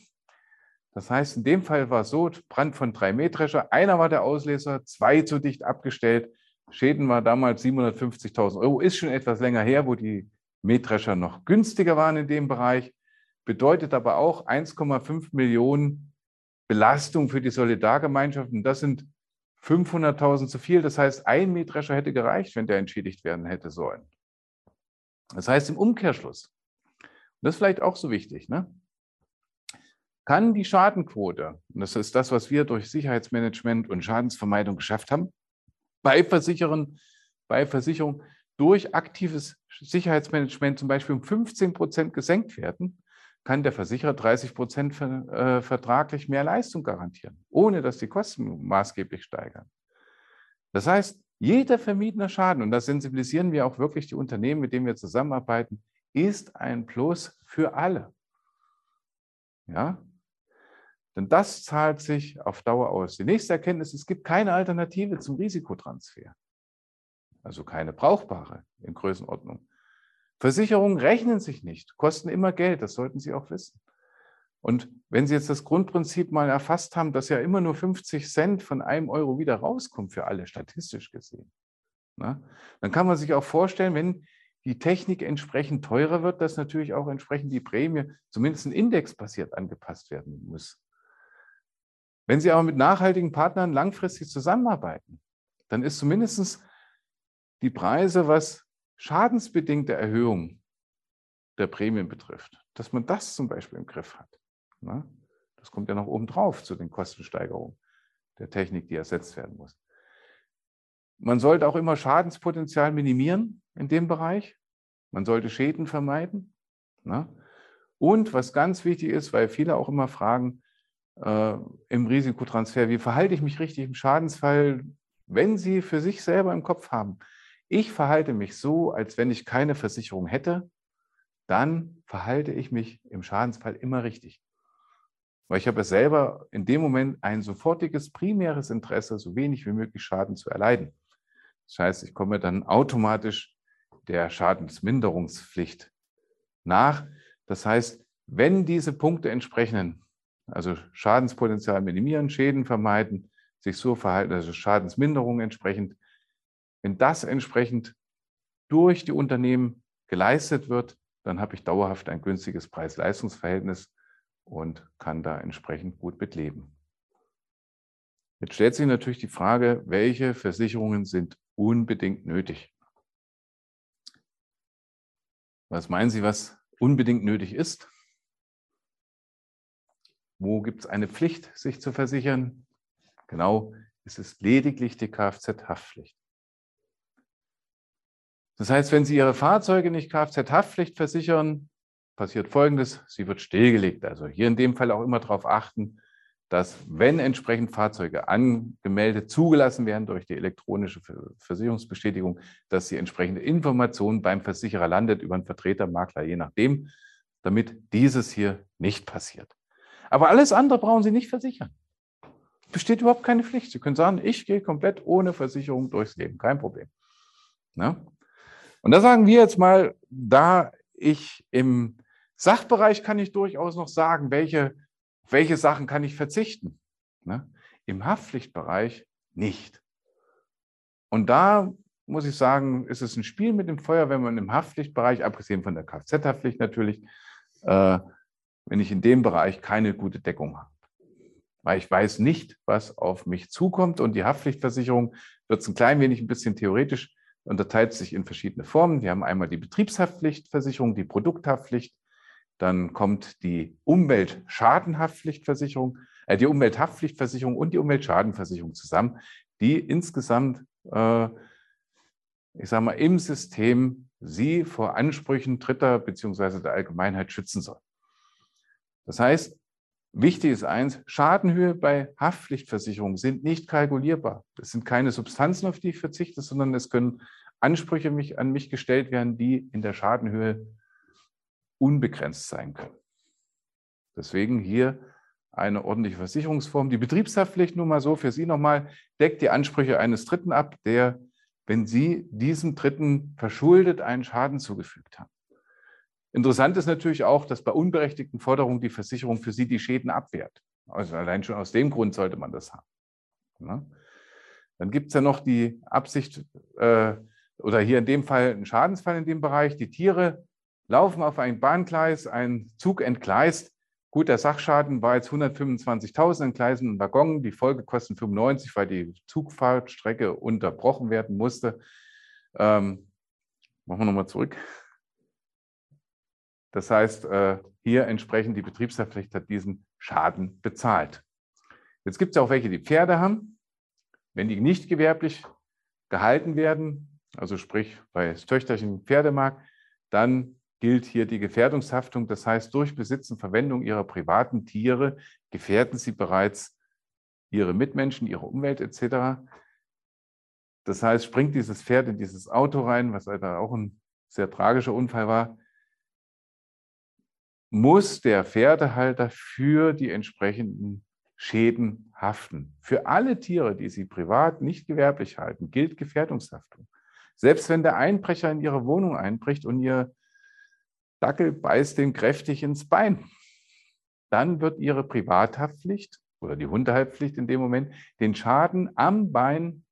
Das heißt, in dem Fall war es so, Brand von drei Mähdrescher, einer war der Auslöser, zwei zu dicht abgestellt. Schäden war damals 750.000 Euro, ist schon etwas länger her, wo die Mähdrescher noch günstiger waren in dem Bereich. Bedeutet aber auch 1,5 Millionen Belastung für die Solidargemeinschaft. Und das sind 500.000 zu viel. Das heißt, ein Mähdrescher hätte gereicht, wenn der entschädigt werden hätte sollen. Das heißt im Umkehrschluss, das ist vielleicht auch so wichtig, ne? Kann die Schadenquote, und das ist das, was wir durch Sicherheitsmanagement und Schadensvermeidung geschafft haben, bei Versicherern, bei Versicherungen durch aktives Sicherheitsmanagement zum Beispiel um 15 Prozent gesenkt werden, kann der Versicherer 30 Prozent äh, vertraglich mehr Leistung garantieren, ohne dass die Kosten maßgeblich steigern. Das heißt, jeder vermiedene Schaden, und da sensibilisieren wir auch wirklich die Unternehmen, mit denen wir zusammenarbeiten, ist ein Plus für alle. Ja? Denn das zahlt sich auf Dauer aus. Die nächste Erkenntnis, es gibt keine Alternative zum Risikotransfer. Also keine brauchbare in Größenordnung. Versicherungen rechnen sich nicht, kosten immer Geld, das sollten Sie auch wissen. Und wenn Sie jetzt das Grundprinzip mal erfasst haben, dass ja immer nur 50 Cent von einem Euro wieder rauskommt für alle, statistisch gesehen, ne, dann kann man sich auch vorstellen, wenn die Technik entsprechend teurer wird, dass natürlich auch entsprechend die Prämie zumindest indexbasiert angepasst werden muss. Wenn Sie aber mit nachhaltigen Partnern langfristig zusammenarbeiten, dann ist zumindest die Preise, was schadensbedingte Erhöhung der Prämien betrifft, dass man das zum Beispiel im Griff hat. Ne? Das kommt ja noch oben drauf zu den Kostensteigerungen der Technik, die ersetzt werden muss. Man sollte auch immer Schadenspotenzial minimieren in dem Bereich. Man sollte Schäden vermeiden. Ne? Und was ganz wichtig ist, weil viele auch immer fragen äh, im Risikotransfer, wie verhalte ich mich richtig im Schadensfall, wenn Sie für sich selber im Kopf haben, ich verhalte mich so, als wenn ich keine Versicherung hätte, dann verhalte ich mich im Schadensfall immer richtig. Weil ich habe selber in dem Moment ein sofortiges primäres Interesse, so wenig wie möglich Schaden zu erleiden. Das heißt, ich komme dann automatisch der Schadensminderungspflicht nach. Das heißt, wenn diese Punkte entsprechen, also Schadenspotenzial minimieren, Schäden vermeiden, sich so verhalten, also Schadensminderung entsprechend, wenn das entsprechend durch die Unternehmen geleistet wird, dann habe ich dauerhaft ein günstiges Preis-Leistungs-Verhältnis und kann da entsprechend gut mitleben. Jetzt stellt sich natürlich die Frage, welche Versicherungen sind unbedingt nötig? Was meinen Sie, was unbedingt nötig ist? Wo gibt es eine Pflicht, sich zu versichern? Genau, es ist lediglich die Kfz-Haftpflicht. Das heißt, wenn Sie Ihre Fahrzeuge nicht Kfz-Haftpflicht versichern, passiert Folgendes, sie wird stillgelegt. Also hier in dem Fall auch immer darauf achten, dass wenn entsprechend Fahrzeuge angemeldet, zugelassen werden durch die elektronische Versicherungsbestätigung, dass die entsprechende Information beim Versicherer landet über einen Vertreter, Makler, je nachdem, damit dieses hier nicht passiert. Aber alles andere brauchen Sie nicht versichern. Besteht überhaupt keine Pflicht. Sie können sagen, ich gehe komplett ohne Versicherung durchs Leben, kein Problem. Ja? Und da sagen wir jetzt mal, da ich im Sachbereich kann ich durchaus noch sagen, welche welche Sachen kann ich verzichten? Ne? Im Haftpflichtbereich nicht. Und da muss ich sagen, ist es ein Spiel mit dem Feuer, wenn man im Haftpflichtbereich, abgesehen von der Kfz-Haftpflicht natürlich, äh, wenn ich in dem Bereich keine gute Deckung habe. Weil ich weiß nicht, was auf mich zukommt. Und die Haftpflichtversicherung wird es ein klein wenig, ein bisschen theoretisch, unterteilt sich in verschiedene Formen. Wir haben einmal die Betriebshaftpflichtversicherung, die Produkthaftpflicht, dann kommt die Umweltschadenhaftpflichtversicherung, äh, die Umwelthaftpflichtversicherung und die Umweltschadenversicherung zusammen, die insgesamt, äh, ich sage mal, im System Sie vor Ansprüchen Dritter beziehungsweise der Allgemeinheit schützen soll. Das heißt, wichtig ist eins, Schadenhöhe bei Haftpflichtversicherungen sind nicht kalkulierbar. Es sind keine Substanzen, auf die ich verzichte, sondern es können Ansprüche mich, an mich gestellt werden, die in der Schadenhöhe unbegrenzt sein können. Deswegen hier eine ordentliche Versicherungsform. Die Betriebshaftpflicht, nur mal so für Sie nochmal, deckt die Ansprüche eines Dritten ab, der, wenn Sie diesem Dritten verschuldet einen Schaden zugefügt haben. Interessant ist natürlich auch, dass bei unberechtigten Forderungen die Versicherung für Sie die Schäden abwehrt. Also allein schon aus dem Grund sollte man das haben. Ne? Dann gibt es ja noch die Absicht, äh, oder hier in dem Fall ein Schadensfall in dem Bereich, die Tiere laufen auf ein Bahngleis, ein Zug entgleist. Gut, der Sachschaden war jetzt 125.000 Entgleisen und Waggon. Die Folgekosten 95, weil die Zugfahrtstrecke unterbrochen werden musste. Ähm, machen wir nochmal zurück. Das heißt, äh, hier entsprechend die Betriebshaftpflicht hat diesen Schaden bezahlt. Jetzt gibt es auch welche, die Pferde haben. Wenn die nicht gewerblich gehalten werden, also sprich bei Töchterchen Pferdemarkt, dann gilt hier die Gefährdungshaftung. Das heißt, durch Besitz und Verwendung ihrer privaten Tiere gefährden sie bereits ihre Mitmenschen, ihre Umwelt etc. Das heißt, springt dieses Pferd in dieses Auto rein, was auch ein sehr tragischer Unfall war, muss der Pferdehalter für die entsprechenden Schäden haften. Für alle Tiere, die Sie privat nicht gewerblich halten, gilt Gefährdungshaftung. Selbst wenn der Einbrecher in Ihre Wohnung einbricht und Ihr Dackel beißt den kräftig ins Bein. Dann wird Ihre Privathaftpflicht oder die Hundehaltpflicht in dem Moment den Schaden am Bein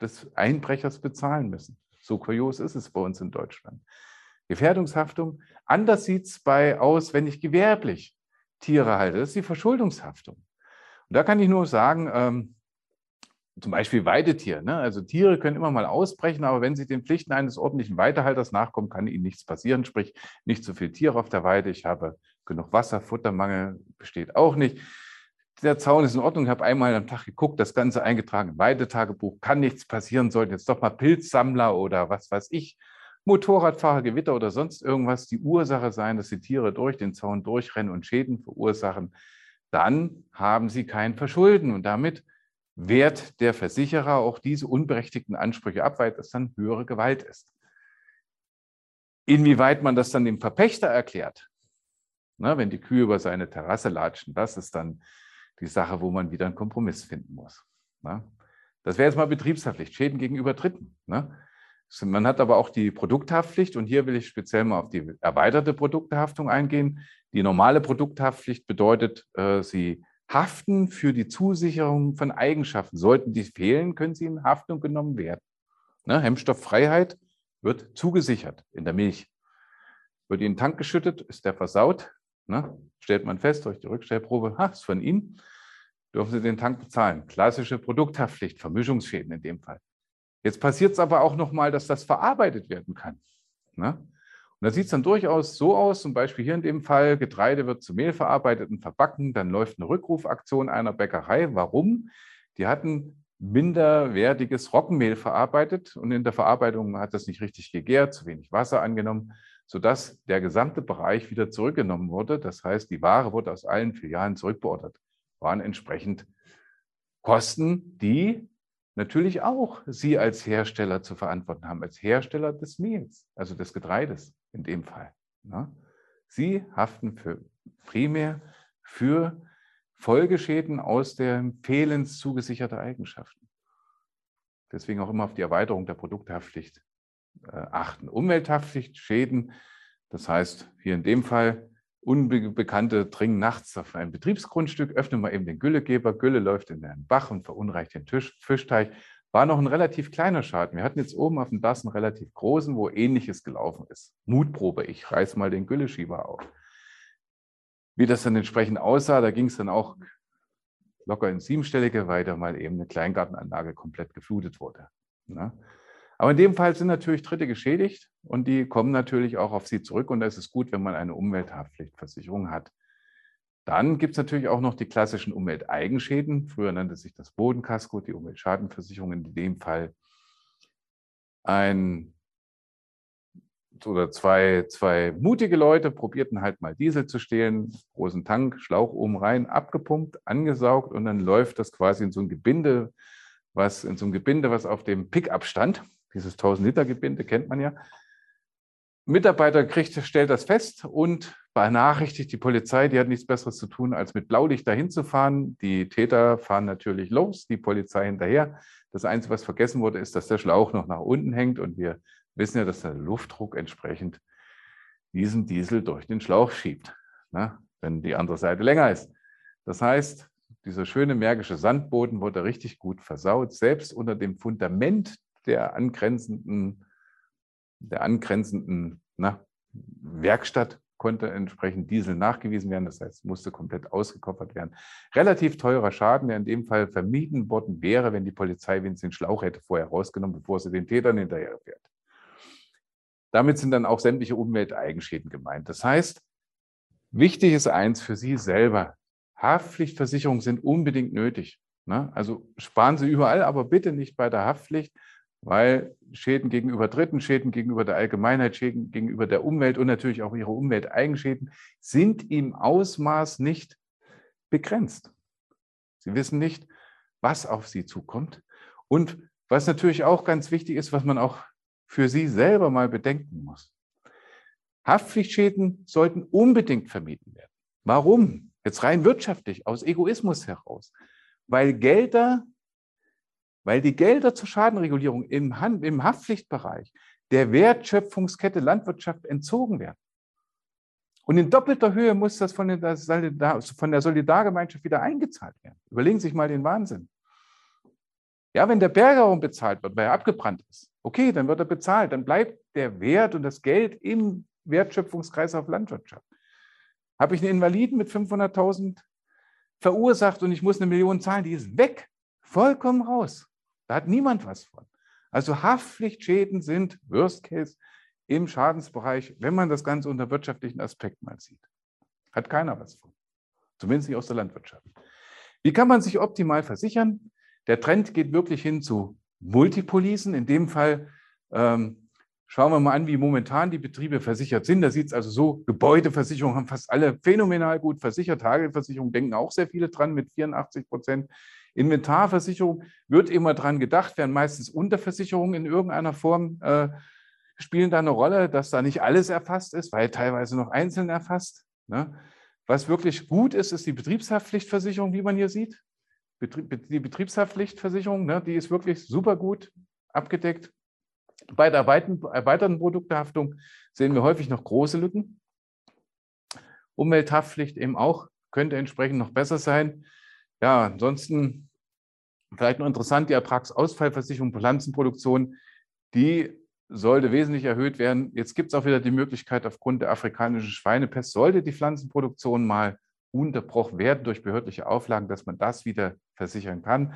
des Einbrechers bezahlen müssen. So kurios ist es bei uns in Deutschland. Gefährdungshaftung. Anders sieht es bei aus, wenn ich gewerblich Tiere halte. Das ist die Verschuldungshaftung. Und da kann ich nur sagen, ähm, zum Beispiel Weidetier. Ne? Also Tiere können immer mal ausbrechen, aber wenn sie den Pflichten eines ordentlichen Weidehalters nachkommen, kann ihnen nichts passieren. Sprich, nicht so viel Tiere auf der Weide. Ich habe genug Wasser, Futtermangel besteht auch nicht. Der Zaun ist in Ordnung. Ich habe einmal am Tag geguckt, das Ganze eingetragen im Weidetagebuch. Kann nichts passieren, sollten jetzt doch mal Pilzsammler oder was weiß ich, Motorradfahrer, Gewitter oder sonst irgendwas die Ursache sein, dass die Tiere durch den Zaun durchrennen und Schäden verursachen. Dann haben sie kein Verschulden und damit wehrt der Versicherer auch diese unberechtigten Ansprüche ab, weil das dann höhere Gewalt ist. Inwieweit man das dann dem Verpächter erklärt, ne, wenn die Kühe über seine Terrasse latschen, das ist dann die Sache, wo man wieder einen Kompromiss finden muss. Ne. Das wäre jetzt mal Betriebshaftpflicht, Schäden gegenüber Dritten. Ne. Man hat aber auch die Produkthaftpflicht und hier will ich speziell mal auf die erweiterte Produkthaftung eingehen. Die normale Produkthaftpflicht bedeutet, äh, sie haften für die Zusicherung von Eigenschaften. Sollten die fehlen, können sie in Haftung genommen werden. Ne, Hemmstofffreiheit wird zugesichert in der Milch. Wird in den Tank geschüttet, ist der versaut. Ne, stellt man fest durch die Rückstellprobe, ha, ist von Ihnen. dürfen Sie den Tank bezahlen. Klassische Produkthaftpflicht, Vermischungsschäden in dem Fall. Jetzt passiert es aber auch nochmal, dass das verarbeitet werden kann. Ne? Und da sieht es dann durchaus so aus, zum Beispiel hier in dem Fall, Getreide wird zu Mehl verarbeitet und verbacken, dann läuft eine Rückrufaktion einer Bäckerei. Warum? Die hatten minderwertiges Roggenmehl verarbeitet und in der Verarbeitung hat das nicht richtig gegärt, zu wenig Wasser angenommen, sodass der gesamte Bereich wieder zurückgenommen wurde. Das heißt, die Ware wurde aus allen Filialen zurückbeordert. Waren entsprechend Kosten, die natürlich auch Sie als Hersteller zu verantworten haben, als Hersteller des Mehls, also des Getreides in dem Fall. Ne? Sie haften für, primär für Folgeschäden aus der fehlens zugesicherter Eigenschaften. Deswegen auch immer auf die Erweiterung der Produkthaftpflicht äh, achten. Umwelthaftpflicht, Schäden, das heißt hier in dem Fall Unbekannte dringen nachts auf ein Betriebsgrundstück, öffnen wir eben den Güllegeber, Gülle läuft in den Bach und verunreicht den Tisch, Fischteich. War noch ein relativ kleiner Schaden. Wir hatten jetzt oben auf dem Dass einen relativ großen, wo ähnliches gelaufen ist. Mutprobe, ich reiß mal den Gülleschieber auf. Wie das dann entsprechend aussah, da ging es dann auch locker ins Siebenstellige, weil da mal eben eine Kleingartenanlage komplett geflutet wurde. Ne? Aber in dem Fall sind natürlich Dritte geschädigt und die kommen natürlich auch auf sie zurück und da ist es gut, wenn man eine Umwelthaftpflichtversicherung hat. Dann gibt es natürlich auch noch die klassischen Umwelteigenschäden. Früher nannte sich das Bodenkasko, die Umweltschadenversicherung in dem Fall ein oder zwei, zwei mutige Leute probierten halt mal Diesel zu stehlen, großen Tank, Schlauch oben rein, abgepumpt, angesaugt und dann läuft das quasi in so ein Gebinde, was in so ein Gebinde, was auf dem Pickup stand. Dieses 1000 Liter Gebinde kennt man ja. Mitarbeiter kriegt, stellt das fest und benachrichtigt die Polizei, die hat nichts Besseres zu tun, als mit Blaulicht dahin zu fahren. Die Täter fahren natürlich los, die Polizei hinterher. Das Einzige, was vergessen wurde, ist, dass der Schlauch noch nach unten hängt und wir wissen ja, dass der Luftdruck entsprechend diesen Diesel durch den Schlauch schiebt, ne, wenn die andere Seite länger ist. Das heißt, dieser schöne märkische Sandboden wurde richtig gut versaut, selbst unter dem Fundament der angrenzenden, der angrenzenden na, Werkstatt konnte entsprechend Diesel nachgewiesen werden. Das heißt, musste komplett ausgekoppert werden. Relativ teurer Schaden, der in dem Fall vermieden worden wäre, wenn die Polizei wenigstens den Schlauch hätte vorher rausgenommen, bevor sie den Tätern hinterherfährt. Damit sind dann auch sämtliche Umwelteigenschäden gemeint. Das heißt, wichtig ist eins für Sie selber. Haftpflichtversicherungen sind unbedingt nötig. Ne? Also sparen Sie überall, aber bitte nicht bei der Haftpflicht, weil Schäden gegenüber Dritten, Schäden gegenüber der Allgemeinheit, Schäden gegenüber der Umwelt und natürlich auch Ihre Umwelteigenschäden sind im Ausmaß nicht begrenzt. Sie wissen nicht, was auf Sie zukommt. Und was natürlich auch ganz wichtig ist, was man auch für Sie selber mal bedenken muss. Haftpflichtschäden sollten unbedingt vermieden werden. Warum? Jetzt rein wirtschaftlich, aus Egoismus heraus. Weil Gelder, weil die Gelder zur Schadenregulierung im, Hand, im Haftpflichtbereich der Wertschöpfungskette Landwirtschaft entzogen werden. Und in doppelter Höhe muss das von der, von der Solidargemeinschaft wieder eingezahlt werden. Überlegen Sie sich mal den Wahnsinn. Ja, wenn der Bergerraum bezahlt wird, weil er abgebrannt ist, Okay, dann wird er bezahlt. Dann bleibt der Wert und das Geld im Wertschöpfungskreislauf Landwirtschaft. Habe ich einen Invaliden mit 500.000 verursacht und ich muss eine Million zahlen, die ist weg, vollkommen raus. Da hat niemand was von. Also Haftpflichtschäden sind Worst Case im Schadensbereich, wenn man das Ganze unter wirtschaftlichen Aspekten mal sieht. Hat keiner was von. Zumindest nicht aus der Landwirtschaft. Wie kann man sich optimal versichern? Der Trend geht wirklich hin zu Multipolisen. In dem Fall ähm, schauen wir mal an, wie momentan die Betriebe versichert sind. Da sieht es also so, Gebäudeversicherungen haben fast alle phänomenal gut versichert. Hagelversicherung denken auch sehr viele dran mit 84 Prozent. Inventarversicherung wird immer dran gedacht, werden meistens Unterversicherungen in irgendeiner Form äh, spielen da eine Rolle, dass da nicht alles erfasst ist, weil teilweise noch einzeln erfasst. Ne? Was wirklich gut ist, ist die Betriebshaftpflichtversicherung, wie man hier sieht die Betriebshaftpflichtversicherung, ne, die ist wirklich super gut abgedeckt. Bei der erweiterten Produktehaftung sehen wir häufig noch große Lücken. Umwelthaftpflicht eben auch, könnte entsprechend noch besser sein. Ja, ansonsten vielleicht noch interessant, die Ertragsausfallversicherung Pflanzenproduktion, die sollte wesentlich erhöht werden. Jetzt gibt es auch wieder die Möglichkeit, aufgrund der afrikanischen Schweinepest sollte die Pflanzenproduktion mal unterbrochen werden durch behördliche Auflagen, dass man das wieder versichern kann.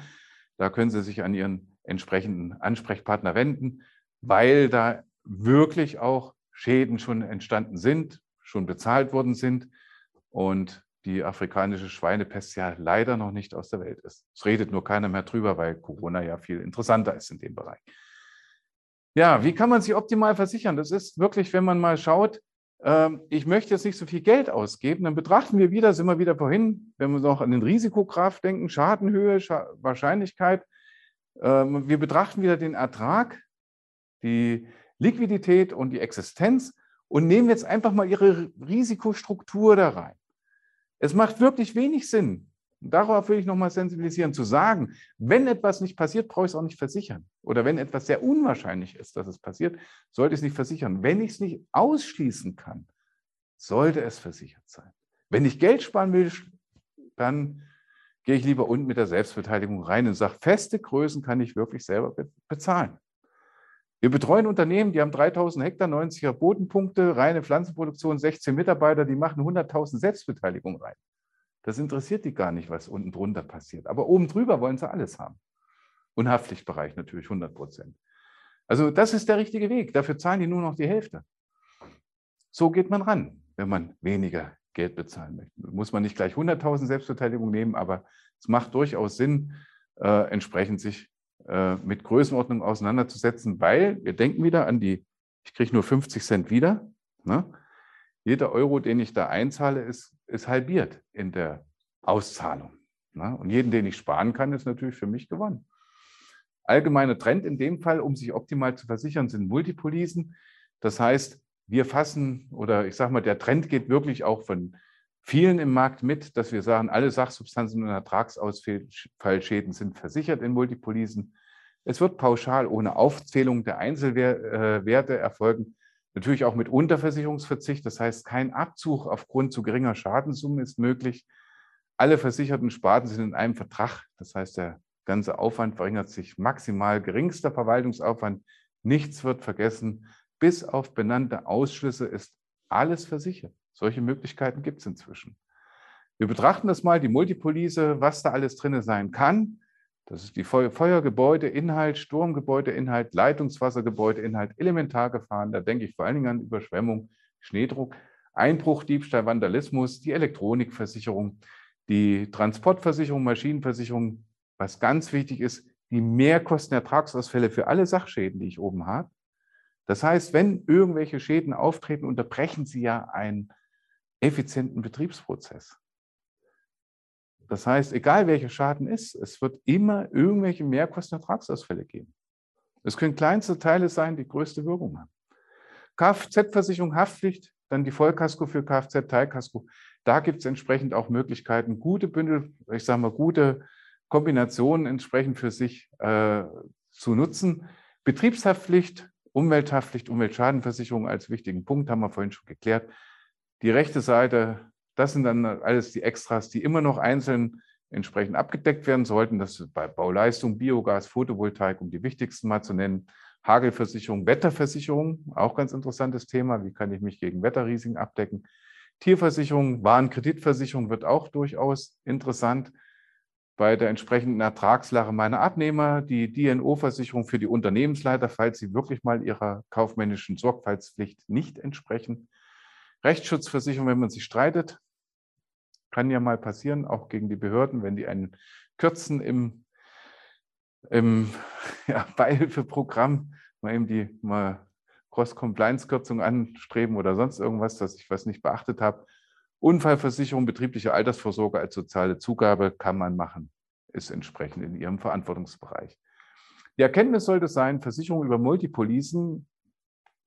Da können Sie sich an Ihren entsprechenden Ansprechpartner wenden, weil da wirklich auch Schäden schon entstanden sind, schon bezahlt worden sind und die afrikanische Schweinepest ja leider noch nicht aus der Welt ist. Es redet nur keiner mehr drüber, weil Corona ja viel interessanter ist in dem Bereich. Ja, wie kann man sich optimal versichern? Das ist wirklich, wenn man mal schaut, ähm, ich möchte jetzt nicht so viel Geld ausgeben, dann betrachten wir wieder, sind wir wieder vorhin, wenn wir noch an den Risikokraft denken, Schadenhöhe, Wahrscheinlichkeit. Ähm, wir betrachten wieder den Ertrag, die Liquidität und die Existenz und nehmen jetzt einfach mal ihre Risikostruktur da rein. Es macht wirklich wenig Sinn, darauf will ich nochmal sensibilisieren, zu sagen, wenn etwas nicht passiert, brauche ich es auch nicht versichern. Oder wenn etwas sehr unwahrscheinlich ist, dass es passiert, sollte ich es nicht versichern. Wenn ich es nicht ausschließen kann, sollte es versichert sein. Wenn ich Geld sparen will, dann gehe ich lieber unten mit der Selbstbeteiligung rein und sage, feste Größen kann ich wirklich selber bezahlen. Wir betreuen Unternehmen, die haben 3000 Hektar, 90er Bodenpunkte, reine Pflanzenproduktion, 16 Mitarbeiter, die machen 100.000 Selbstbeteiligung rein. Das interessiert die gar nicht, was unten drunter passiert. Aber oben drüber wollen sie alles haben. Und Haftpflichtbereich natürlich 100 Prozent. Also das ist der richtige Weg. Dafür zahlen die nur noch die Hälfte. So geht man ran, wenn man weniger Geld bezahlen möchte. Muss man nicht gleich 100.000 Selbstbeteiligung nehmen, aber es macht durchaus Sinn, äh, entsprechend sich äh, mit Größenordnung auseinanderzusetzen, weil wir denken wieder an die, ich kriege nur 50 Cent wieder. Ne? Jeder Euro, den ich da einzahle, ist, ist halbiert in der Auszahlung. Ne? Und jeden, den ich sparen kann, ist natürlich für mich gewonnen. Allgemeiner Trend in dem Fall, um sich optimal zu versichern, sind Multipolisen. Das heißt, wir fassen oder ich sage mal, der Trend geht wirklich auch von vielen im Markt mit, dass wir sagen, alle Sachsubstanzen und Ertragsausfallschäden sind versichert in Multipolisen. Es wird pauschal ohne Aufzählung der Einzelwerte erfolgen. Natürlich auch mit Unterversicherungsverzicht, das heißt, kein Abzug aufgrund zu geringer Schadenssummen ist möglich. Alle versicherten Sparten sind in einem Vertrag, das heißt, der ganze Aufwand verringert sich maximal, geringster Verwaltungsaufwand, nichts wird vergessen. Bis auf benannte Ausschlüsse ist alles versichert. Solche Möglichkeiten gibt es inzwischen. Wir betrachten das mal, die Multipolise, was da alles drin sein kann. Das ist die Feuergebäudeinhalt, Sturmgebäudeinhalt, Leitungswassergebäudeinhalt, Elementargefahren. Da denke ich vor allen Dingen an Überschwemmung, Schneedruck, Einbruch, Diebstahl, Vandalismus, die Elektronikversicherung, die Transportversicherung, Maschinenversicherung. Was ganz wichtig ist, die Mehrkostenertragsausfälle für alle Sachschäden, die ich oben habe. Das heißt, wenn irgendwelche Schäden auftreten, unterbrechen sie ja einen effizienten Betriebsprozess. Das heißt, egal welcher Schaden ist, es wird immer irgendwelche Mehrkostenertragsausfälle geben. Es können kleinste Teile sein, die größte Wirkung haben. Kfz-Versicherung, Haftpflicht, dann die Vollkasko für Kfz, Teilkasko. Da gibt es entsprechend auch Möglichkeiten, gute Bündel, ich sage mal, gute Kombinationen entsprechend für sich äh, zu nutzen. Betriebshaftpflicht, Umwelthaftpflicht, Umweltschadenversicherung als wichtigen Punkt haben wir vorhin schon geklärt. Die rechte Seite das sind dann alles die Extras, die immer noch einzeln entsprechend abgedeckt werden sollten. Das ist bei Bauleistung, Biogas, Photovoltaik, um die wichtigsten mal zu nennen. Hagelversicherung, Wetterversicherung, auch ganz interessantes Thema. Wie kann ich mich gegen Wetterrisiken abdecken? Tierversicherung, Warenkreditversicherung wird auch durchaus interessant. Bei der entsprechenden Ertragslage meiner Abnehmer, die DNO-Versicherung für die Unternehmensleiter, falls sie wirklich mal ihrer kaufmännischen Sorgfaltspflicht nicht entsprechen. Rechtsschutzversicherung, wenn man sich streitet, kann ja mal passieren, auch gegen die Behörden, wenn die einen kürzen im, im ja, Beihilfeprogramm, mal eben die mal Cross-Compliance-Kürzung anstreben oder sonst irgendwas, dass ich was nicht beachtet habe. Unfallversicherung, betriebliche Altersvorsorge als soziale Zugabe kann man machen, ist entsprechend in Ihrem Verantwortungsbereich. Die Erkenntnis sollte sein, Versicherung über Multipolisen,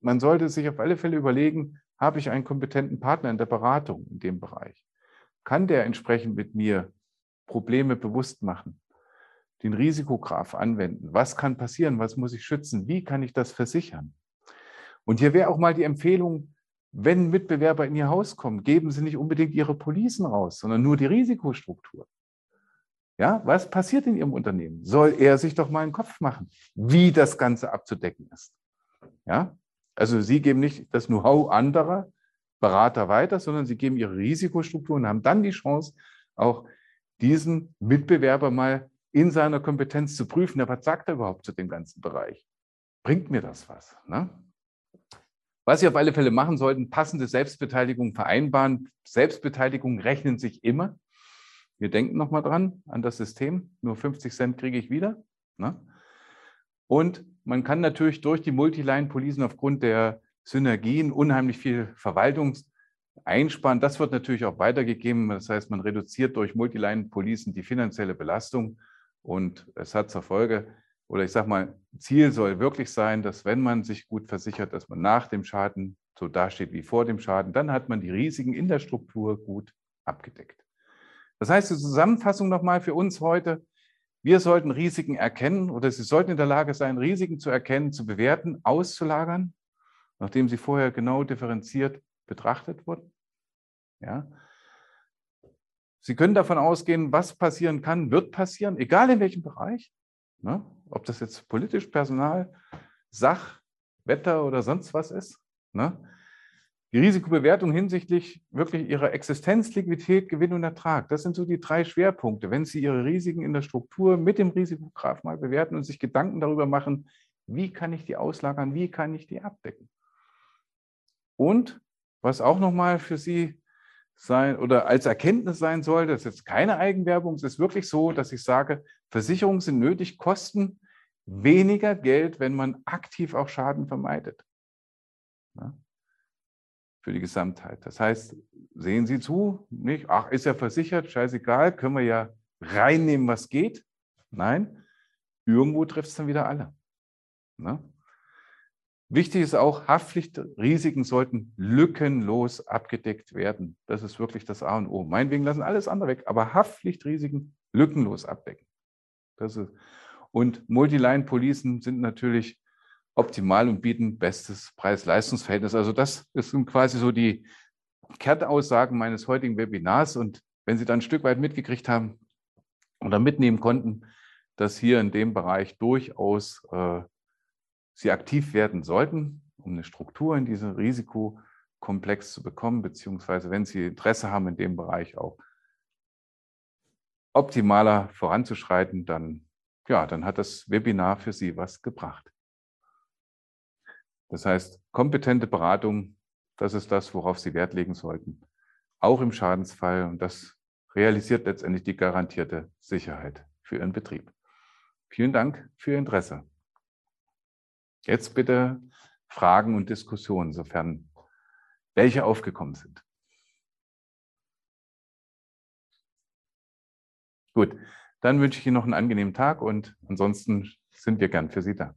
man sollte sich auf alle Fälle überlegen, habe ich einen kompetenten Partner in der Beratung in dem Bereich? Kann der entsprechend mit mir Probleme bewusst machen? Den Risikograph anwenden? Was kann passieren? Was muss ich schützen? Wie kann ich das versichern? Und hier wäre auch mal die Empfehlung, wenn Mitbewerber in Ihr Haus kommen, geben Sie nicht unbedingt Ihre Policen raus, sondern nur die Risikostruktur. Ja, was passiert in Ihrem Unternehmen? Soll er sich doch mal einen Kopf machen, wie das Ganze abzudecken ist. Ja, also Sie geben nicht das Know-how anderer Berater weiter, sondern sie geben ihre Risikostruktur und haben dann die Chance, auch diesen Mitbewerber mal in seiner Kompetenz zu prüfen. Ja, was sagt er überhaupt zu dem ganzen Bereich? Bringt mir das was? Ne? Was Sie auf alle Fälle machen sollten, passende Selbstbeteiligung vereinbaren. Selbstbeteiligung rechnen sich immer. Wir denken nochmal dran an das System. Nur 50 Cent kriege ich wieder. Ne? Und man kann natürlich durch die Multiline-Policen aufgrund der Synergien unheimlich viel Verwaltung einsparen. Das wird natürlich auch weitergegeben. Das heißt, man reduziert durch Multiline-Policen die finanzielle Belastung und es hat zur Folge, oder ich sage mal, Ziel soll wirklich sein, dass wenn man sich gut versichert, dass man nach dem Schaden so dasteht wie vor dem Schaden, dann hat man die Risiken in der Struktur gut abgedeckt. Das heißt, die Zusammenfassung nochmal für uns heute, wir sollten Risiken erkennen oder Sie sollten in der Lage sein, Risiken zu erkennen, zu bewerten, auszulagern, nachdem sie vorher genau differenziert betrachtet wurden. Ja. Sie können davon ausgehen, was passieren kann, wird passieren, egal in welchem Bereich. Ne? Ob das jetzt politisch, Personal, Sach, Wetter oder sonst was ist. Ne? Die Risikobewertung hinsichtlich wirklich ihrer Existenz, Liquidität, Gewinn und Ertrag. Das sind so die drei Schwerpunkte. Wenn Sie Ihre Risiken in der Struktur mit dem Risikograph mal bewerten und sich Gedanken darüber machen, wie kann ich die auslagern, wie kann ich die abdecken. Und was auch nochmal für Sie sein oder als Erkenntnis sein soll, das ist jetzt keine Eigenwerbung, es ist wirklich so, dass ich sage, Versicherungen sind nötig, kosten weniger Geld, wenn man aktiv auch Schaden vermeidet. Ja, für die Gesamtheit. Das heißt, sehen Sie zu, nicht, ach, ist ja versichert, scheißegal, können wir ja reinnehmen, was geht. Nein, irgendwo trifft es dann wieder alle. Ne? Wichtig ist auch, Haftpflichtrisiken sollten lückenlos abgedeckt werden. Das ist wirklich das A und O. Meinetwegen lassen alles andere weg, aber Haftpflichtrisiken lückenlos abdecken. Das ist, und Multiline-Policen sind natürlich optimal und bieten bestes Preis-Leistungs-Verhältnis. Also das sind quasi so die Kernaussagen meines heutigen Webinars. Und wenn Sie dann ein Stück weit mitgekriegt haben oder mitnehmen konnten, dass hier in dem Bereich durchaus äh, sie aktiv werden sollten, um eine Struktur in diesem Risikokomplex zu bekommen, beziehungsweise wenn sie Interesse haben, in dem Bereich auch optimaler voranzuschreiten, dann, ja, dann hat das Webinar für Sie was gebracht. Das heißt, kompetente Beratung, das ist das, worauf Sie Wert legen sollten, auch im Schadensfall. Und das realisiert letztendlich die garantierte Sicherheit für Ihren Betrieb. Vielen Dank für Ihr Interesse. Jetzt bitte Fragen und Diskussionen, sofern welche aufgekommen sind. Gut, dann wünsche ich Ihnen noch einen angenehmen Tag und ansonsten sind wir gern für Sie da.